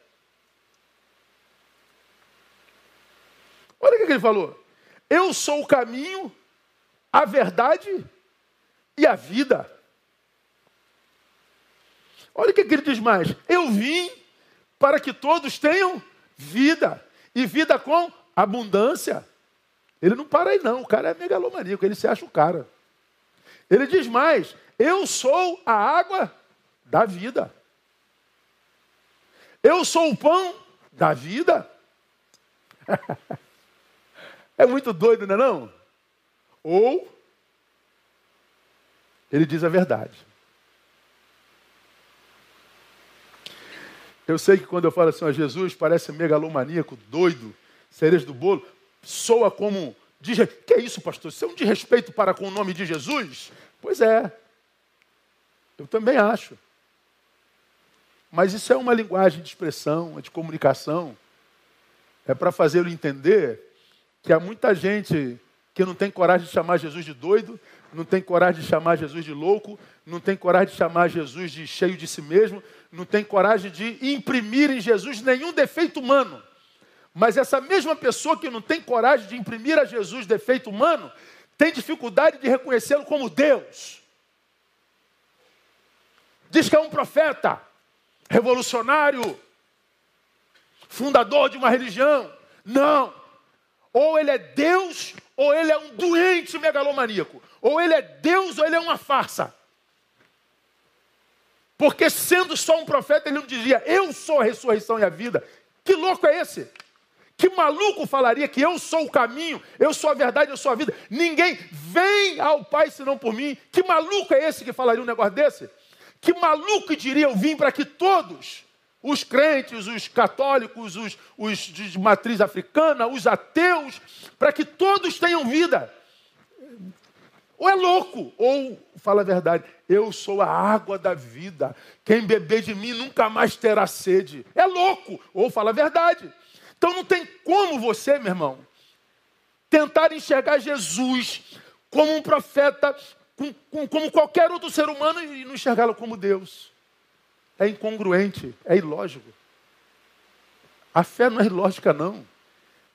Olha o que ele falou. Eu sou o caminho, a verdade e a vida. Olha o que ele diz mais. Eu vim para que todos tenham vida. E vida com abundância. Ele não para aí, não. O cara é megalomaníaco, ele se acha o cara. Ele diz mais: Eu sou a água da vida. Eu sou o pão da vida. é muito doido, não é não? Ou ele diz a verdade. Eu sei que quando eu falo assim, a Jesus parece megalomaníaco, doido, cereja do bolo, soa como. Que é isso, pastor? Isso é um desrespeito para com o nome de Jesus? Pois é. Eu também acho. Mas isso é uma linguagem de expressão, de comunicação. É para fazê-lo entender que há muita gente que não tem coragem de chamar Jesus de doido, não tem coragem de chamar Jesus de louco, não tem coragem de chamar Jesus de cheio de si mesmo, não tem coragem de imprimir em Jesus nenhum defeito humano. Mas essa mesma pessoa que não tem coragem de imprimir a Jesus defeito humano, tem dificuldade de reconhecê-lo como Deus. Diz que é um profeta, revolucionário, fundador de uma religião. Não. Ou ele é Deus, ou ele é um doente megalomaníaco. Ou ele é Deus, ou ele é uma farsa. Porque sendo só um profeta, ele não dizia, eu sou a ressurreição e a vida. Que louco é esse? Que maluco falaria que eu sou o caminho, eu sou a verdade, eu sou a vida? Ninguém vem ao Pai senão por mim. Que maluco é esse que falaria um negócio desse? Que maluco diria eu vim para que todos, os crentes, os católicos, os, os de matriz africana, os ateus, para que todos tenham vida. Ou é louco, ou fala a verdade, eu sou a água da vida. Quem beber de mim nunca mais terá sede. É louco, ou fala a verdade. Então não tem como você, meu irmão, tentar enxergar Jesus como um profeta, com, com, como qualquer outro ser humano e não enxergá-lo como Deus. É incongruente, é ilógico. A fé não é ilógica, não.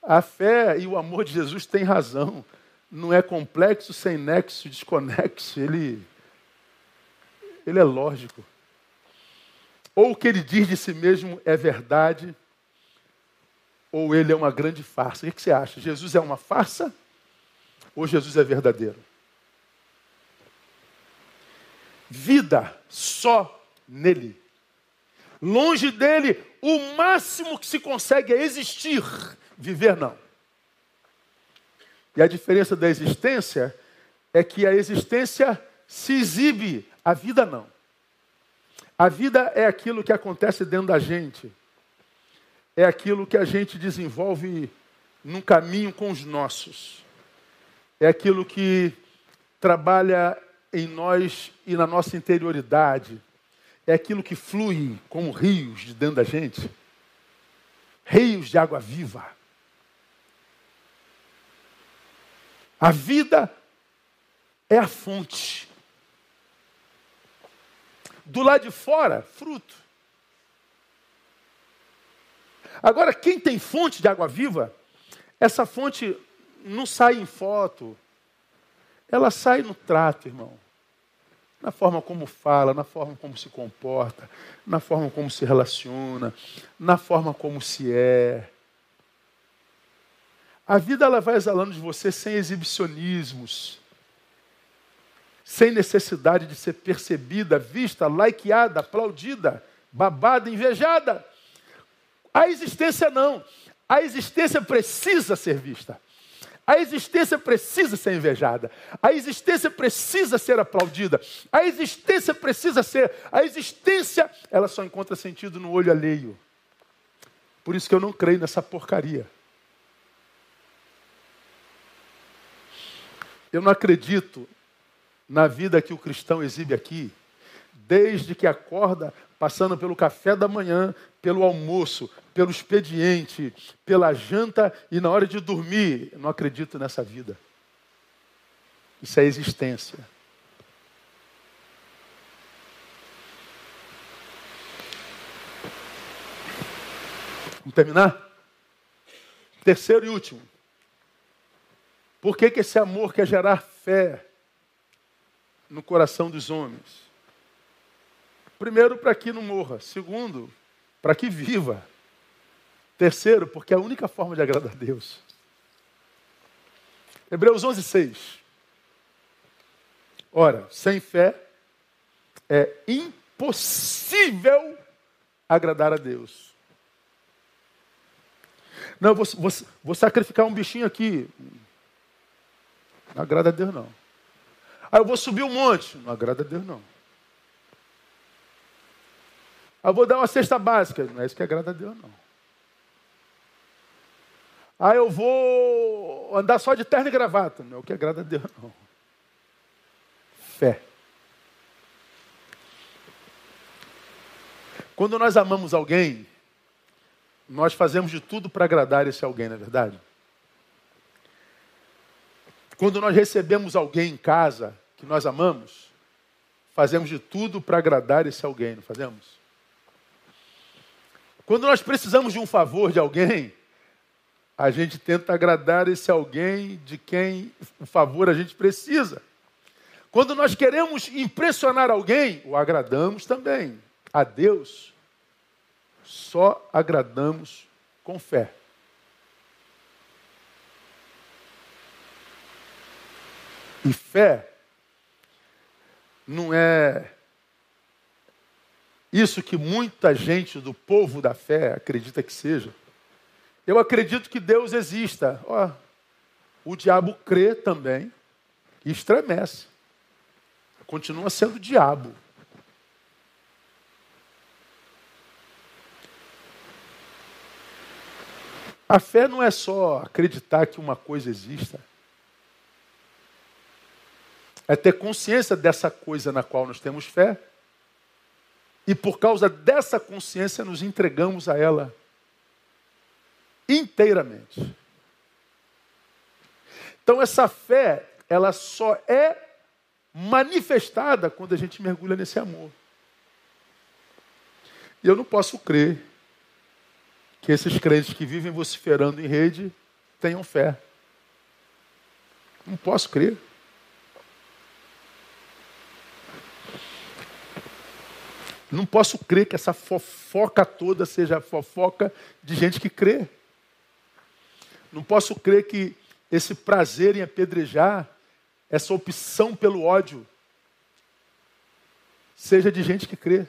A fé e o amor de Jesus têm razão. Não é complexo, sem nexo, desconexo. Ele, ele é lógico. Ou o que ele diz de si mesmo é verdade, ou ele é uma grande farsa. O que você acha? Jesus é uma farsa ou Jesus é verdadeiro? Vida só nele. Longe dele, o máximo que se consegue é existir, viver não. E a diferença da existência é que a existência se exibe, a vida não. A vida é aquilo que acontece dentro da gente. É aquilo que a gente desenvolve num caminho com os nossos. É aquilo que trabalha em nós e na nossa interioridade. É aquilo que flui como rios de dentro da gente. Rios de água viva. A vida é a fonte. Do lado de fora, fruto. Agora, quem tem fonte de água viva, essa fonte não sai em foto, ela sai no trato, irmão. Na forma como fala, na forma como se comporta, na forma como se relaciona, na forma como se é. A vida ela vai exalando de você sem exibicionismos, sem necessidade de ser percebida, vista, likeada, aplaudida, babada, invejada. A existência não. A existência precisa ser vista. A existência precisa ser invejada. A existência precisa ser aplaudida. A existência precisa ser. A existência, ela só encontra sentido no olho alheio. Por isso que eu não creio nessa porcaria. Eu não acredito na vida que o cristão exibe aqui, desde que acorda, passando pelo café da manhã, pelo almoço, pelo expediente, pela janta e na hora de dormir. Não acredito nessa vida. Isso é existência. Vamos terminar? Terceiro e último. Por que, que esse amor quer gerar fé no coração dos homens? Primeiro, para que não morra. Segundo, para que viva. Terceiro, porque é a única forma de agradar a Deus. Hebreus 11, 6. Ora, sem fé é impossível agradar a Deus. Não, vou, vou, vou sacrificar um bichinho aqui. Não agrada a Deus, não. Aí eu vou subir um monte. Não agrada a Deus, não. Aí eu vou dar uma cesta básica. Não é isso que agrada a Deus, não. Aí eu vou andar só de terno e gravata. Não é o que agrada a Deus, não. Fé. Quando nós amamos alguém, nós fazemos de tudo para agradar esse alguém, não é verdade? Quando nós recebemos alguém em casa que nós amamos, fazemos de tudo para agradar esse alguém, não fazemos? Quando nós precisamos de um favor de alguém, a gente tenta agradar esse alguém de quem o favor a gente precisa. Quando nós queremos impressionar alguém, o agradamos também. A Deus só agradamos com fé. E fé não é isso que muita gente do povo da fé acredita que seja. Eu acredito que Deus exista. Ó, o diabo crê também e estremece. Continua sendo diabo. A fé não é só acreditar que uma coisa exista é ter consciência dessa coisa na qual nós temos fé, e por causa dessa consciência nos entregamos a ela inteiramente. Então, essa fé ela só é manifestada quando a gente mergulha nesse amor. E eu não posso crer que esses crentes que vivem vociferando em rede tenham fé. Não posso crer. Não posso crer que essa fofoca toda seja fofoca de gente que crê. Não posso crer que esse prazer em apedrejar, essa opção pelo ódio, seja de gente que crê.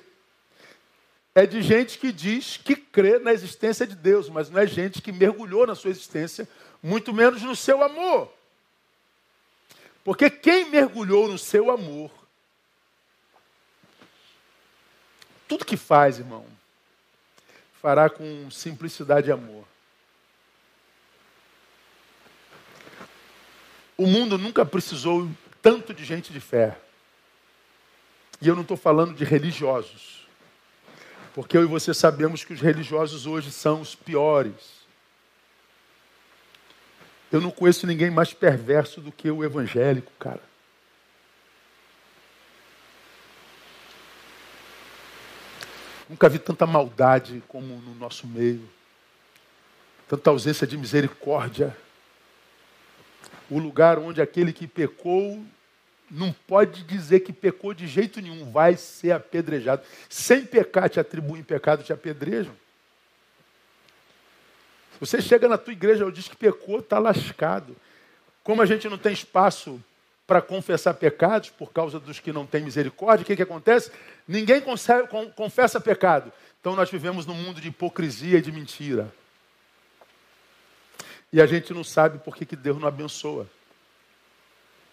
É de gente que diz que crê na existência de Deus, mas não é gente que mergulhou na sua existência, muito menos no seu amor. Porque quem mergulhou no seu amor, tudo que faz, irmão, fará com simplicidade e amor. O mundo nunca precisou tanto de gente de fé. E eu não estou falando de religiosos. Porque eu e você sabemos que os religiosos hoje são os piores. Eu não conheço ninguém mais perverso do que o evangélico, cara. Nunca vi tanta maldade como no nosso meio. Tanta ausência de misericórdia o lugar onde aquele que pecou não pode dizer que pecou de jeito nenhum, vai ser apedrejado. Sem pecar te atribuem pecado, te apedrejam. Você chega na tua igreja e diz que pecou, está lascado. Como a gente não tem espaço para confessar pecados por causa dos que não têm misericórdia, o que, que acontece? Ninguém consegue, confessa pecado. Então nós vivemos num mundo de hipocrisia e de mentira. E a gente não sabe por que, que Deus não abençoa.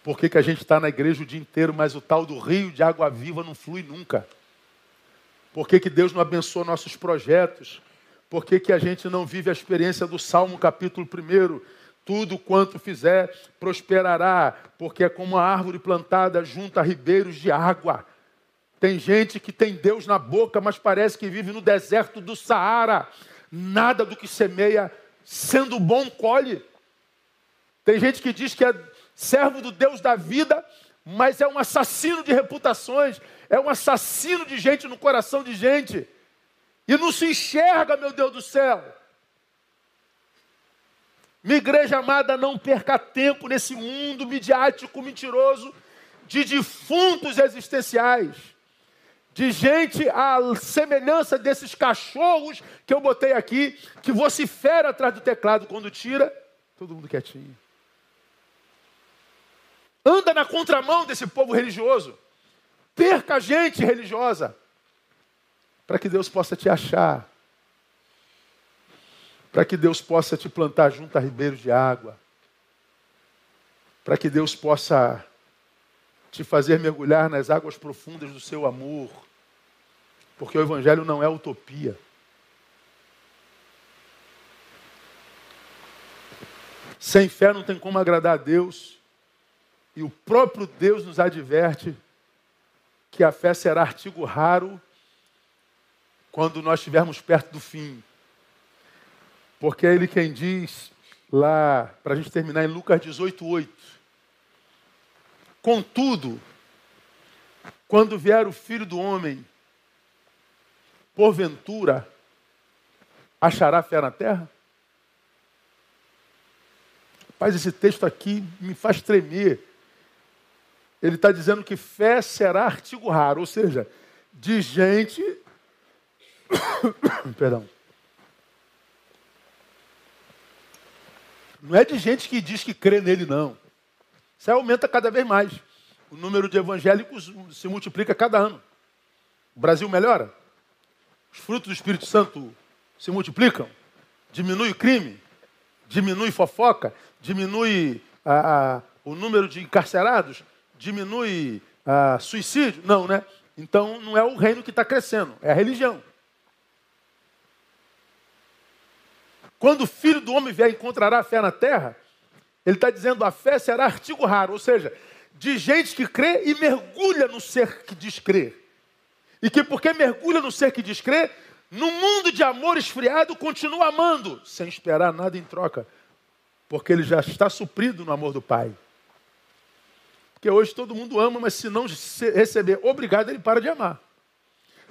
Por que, que a gente está na igreja o dia inteiro, mas o tal do rio de água viva não flui nunca? Por que, que Deus não abençoa nossos projetos? Por que, que a gente não vive a experiência do Salmo capítulo 1? Tudo quanto fizer prosperará, porque é como a árvore plantada junto a ribeiros de água. Tem gente que tem Deus na boca, mas parece que vive no deserto do Saara. Nada do que semeia sendo bom, colhe. Tem gente que diz que é servo do Deus da vida, mas é um assassino de reputações, é um assassino de gente no coração de gente. E não se enxerga, meu Deus do céu. Minha igreja amada, não perca tempo nesse mundo midiático mentiroso de defuntos existenciais de gente à semelhança desses cachorros que eu botei aqui, que vocifera atrás do teclado quando tira, todo mundo quietinho. Anda na contramão desse povo religioso. Perca gente religiosa. Para que Deus possa te achar. Para que Deus possa te plantar junto a ribeiros de água. Para que Deus possa te fazer mergulhar nas águas profundas do seu amor porque o Evangelho não é utopia. Sem fé não tem como agradar a Deus. E o próprio Deus nos adverte que a fé será artigo raro quando nós estivermos perto do fim. Porque é Ele quem diz lá, para a gente terminar em Lucas 18, 8. Contudo, quando vier o Filho do Homem, porventura, achará fé na terra? Mas esse texto aqui me faz tremer. Ele está dizendo que fé será artigo raro, ou seja, de gente. Perdão. Não é de gente que diz que crê nele, não. Isso aumenta cada vez mais. O número de evangélicos se multiplica cada ano. O Brasil melhora? os frutos do Espírito Santo se multiplicam, diminui o crime, diminui fofoca, diminui a, a, o número de encarcerados, diminui a, suicídio. Não, né? Então não é o reino que está crescendo, é a religião. Quando o filho do homem vier encontrará fé na terra, ele está dizendo a fé será artigo raro, ou seja, de gente que crê e mergulha no ser que diz crer. E que porque mergulha no ser que diz crer, no mundo de amor esfriado, continua amando, sem esperar nada em troca, porque ele já está suprido no amor do Pai. Porque hoje todo mundo ama, mas se não receber obrigado, ele para de amar.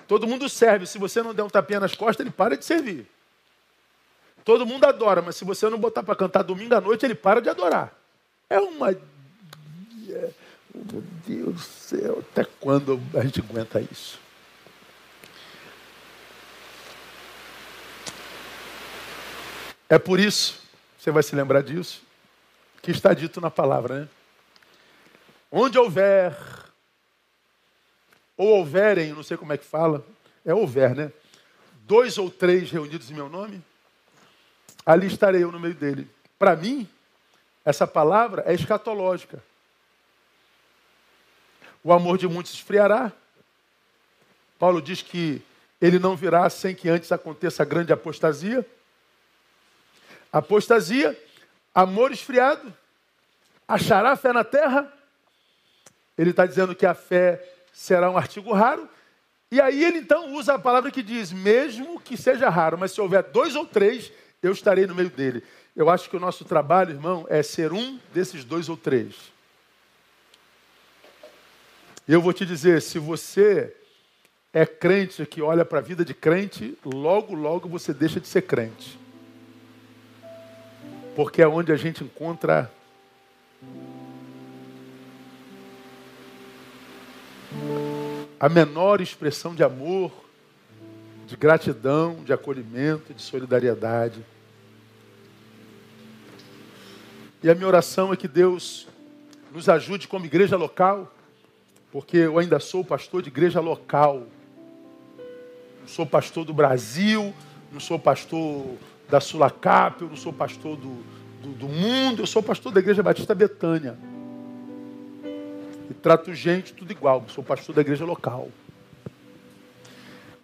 Todo mundo serve, se você não der um tapinha nas costas, ele para de servir. Todo mundo adora, mas se você não botar para cantar domingo à noite, ele para de adorar. É uma. É... Meu Deus do céu, até quando a gente aguenta isso? É por isso, você vai se lembrar disso, que está dito na palavra, né? Onde houver, ou houverem, não sei como é que fala, é houver, né? Dois ou três reunidos em meu nome, ali estarei eu no meio dele. Para mim, essa palavra é escatológica. O amor de muitos esfriará. Paulo diz que ele não virá sem que antes aconteça a grande apostasia. Apostasia, amor esfriado, achará fé na terra. Ele está dizendo que a fé será um artigo raro. E aí ele então usa a palavra que diz: mesmo que seja raro, mas se houver dois ou três, eu estarei no meio dele. Eu acho que o nosso trabalho, irmão, é ser um desses dois ou três. Eu vou te dizer: se você é crente que olha para a vida de crente, logo, logo você deixa de ser crente. Porque é onde a gente encontra a menor expressão de amor, de gratidão, de acolhimento, de solidariedade. E a minha oração é que Deus nos ajude como igreja local, porque eu ainda sou pastor de igreja local. Não sou pastor do Brasil, não sou pastor da Sulacap, eu não sou pastor do, do, do mundo, eu sou pastor da Igreja Batista Betânia. E trato gente tudo igual, sou pastor da igreja local.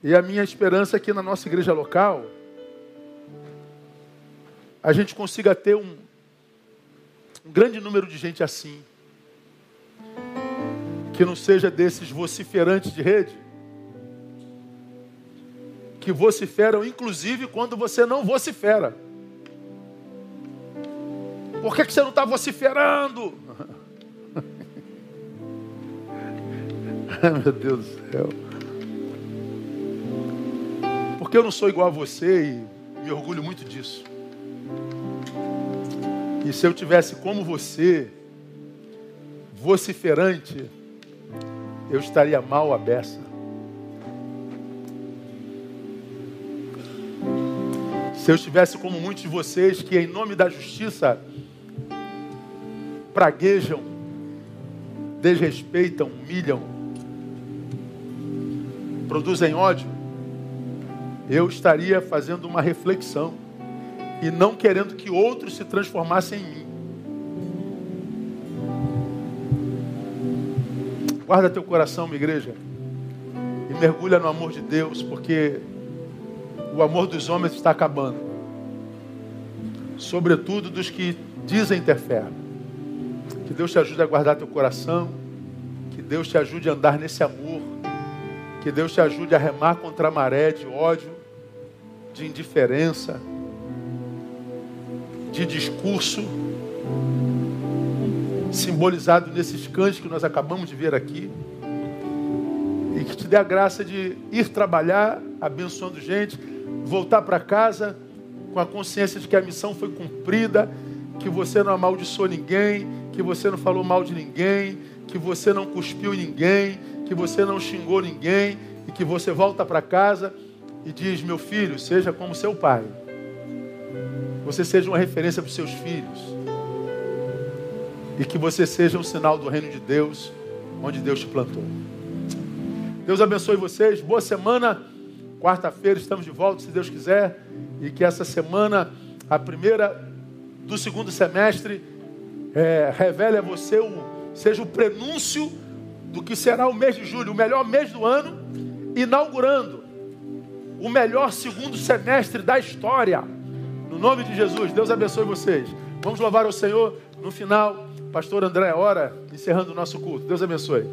E a minha esperança é que na nossa igreja local a gente consiga ter um, um grande número de gente assim. Que não seja desses vociferantes de rede. Que vociferam, inclusive, quando você não vocifera. Por que, que você não está vociferando? Meu Deus do céu. Porque eu não sou igual a você e me orgulho muito disso. E se eu tivesse como você, vociferante, eu estaria mal à beça. Se eu estivesse como muitos de vocês que, em nome da justiça, praguejam, desrespeitam, humilham, produzem ódio, eu estaria fazendo uma reflexão e não querendo que outros se transformassem em mim. Guarda teu coração, minha igreja, e mergulha no amor de Deus, porque o amor dos homens está acabando, sobretudo dos que dizem ter fé. Que Deus te ajude a guardar teu coração, que Deus te ajude a andar nesse amor que Deus te ajude a remar contra a maré de ódio, de indiferença, de discurso, simbolizado nesses cães que nós acabamos de ver aqui. E que te dê a graça de ir trabalhar, abençoando gente, voltar para casa com a consciência de que a missão foi cumprida, que você não amaldiçoou ninguém, que você não falou mal de ninguém, que você não cuspiu ninguém, que você não xingou ninguém e que você volta para casa e diz: Meu filho, seja como seu pai. Você seja uma referência para os seus filhos. E que você seja um sinal do reino de Deus, onde Deus te plantou. Deus abençoe vocês. Boa semana. Quarta-feira estamos de volta, se Deus quiser. E que essa semana, a primeira do segundo semestre, é, revele a você, o, seja o prenúncio do que será o mês de julho, o melhor mês do ano, inaugurando o melhor segundo semestre da história. No nome de Jesus, Deus abençoe vocês. Vamos louvar ao Senhor no final. Pastor André, ora, encerrando o nosso culto. Deus abençoe.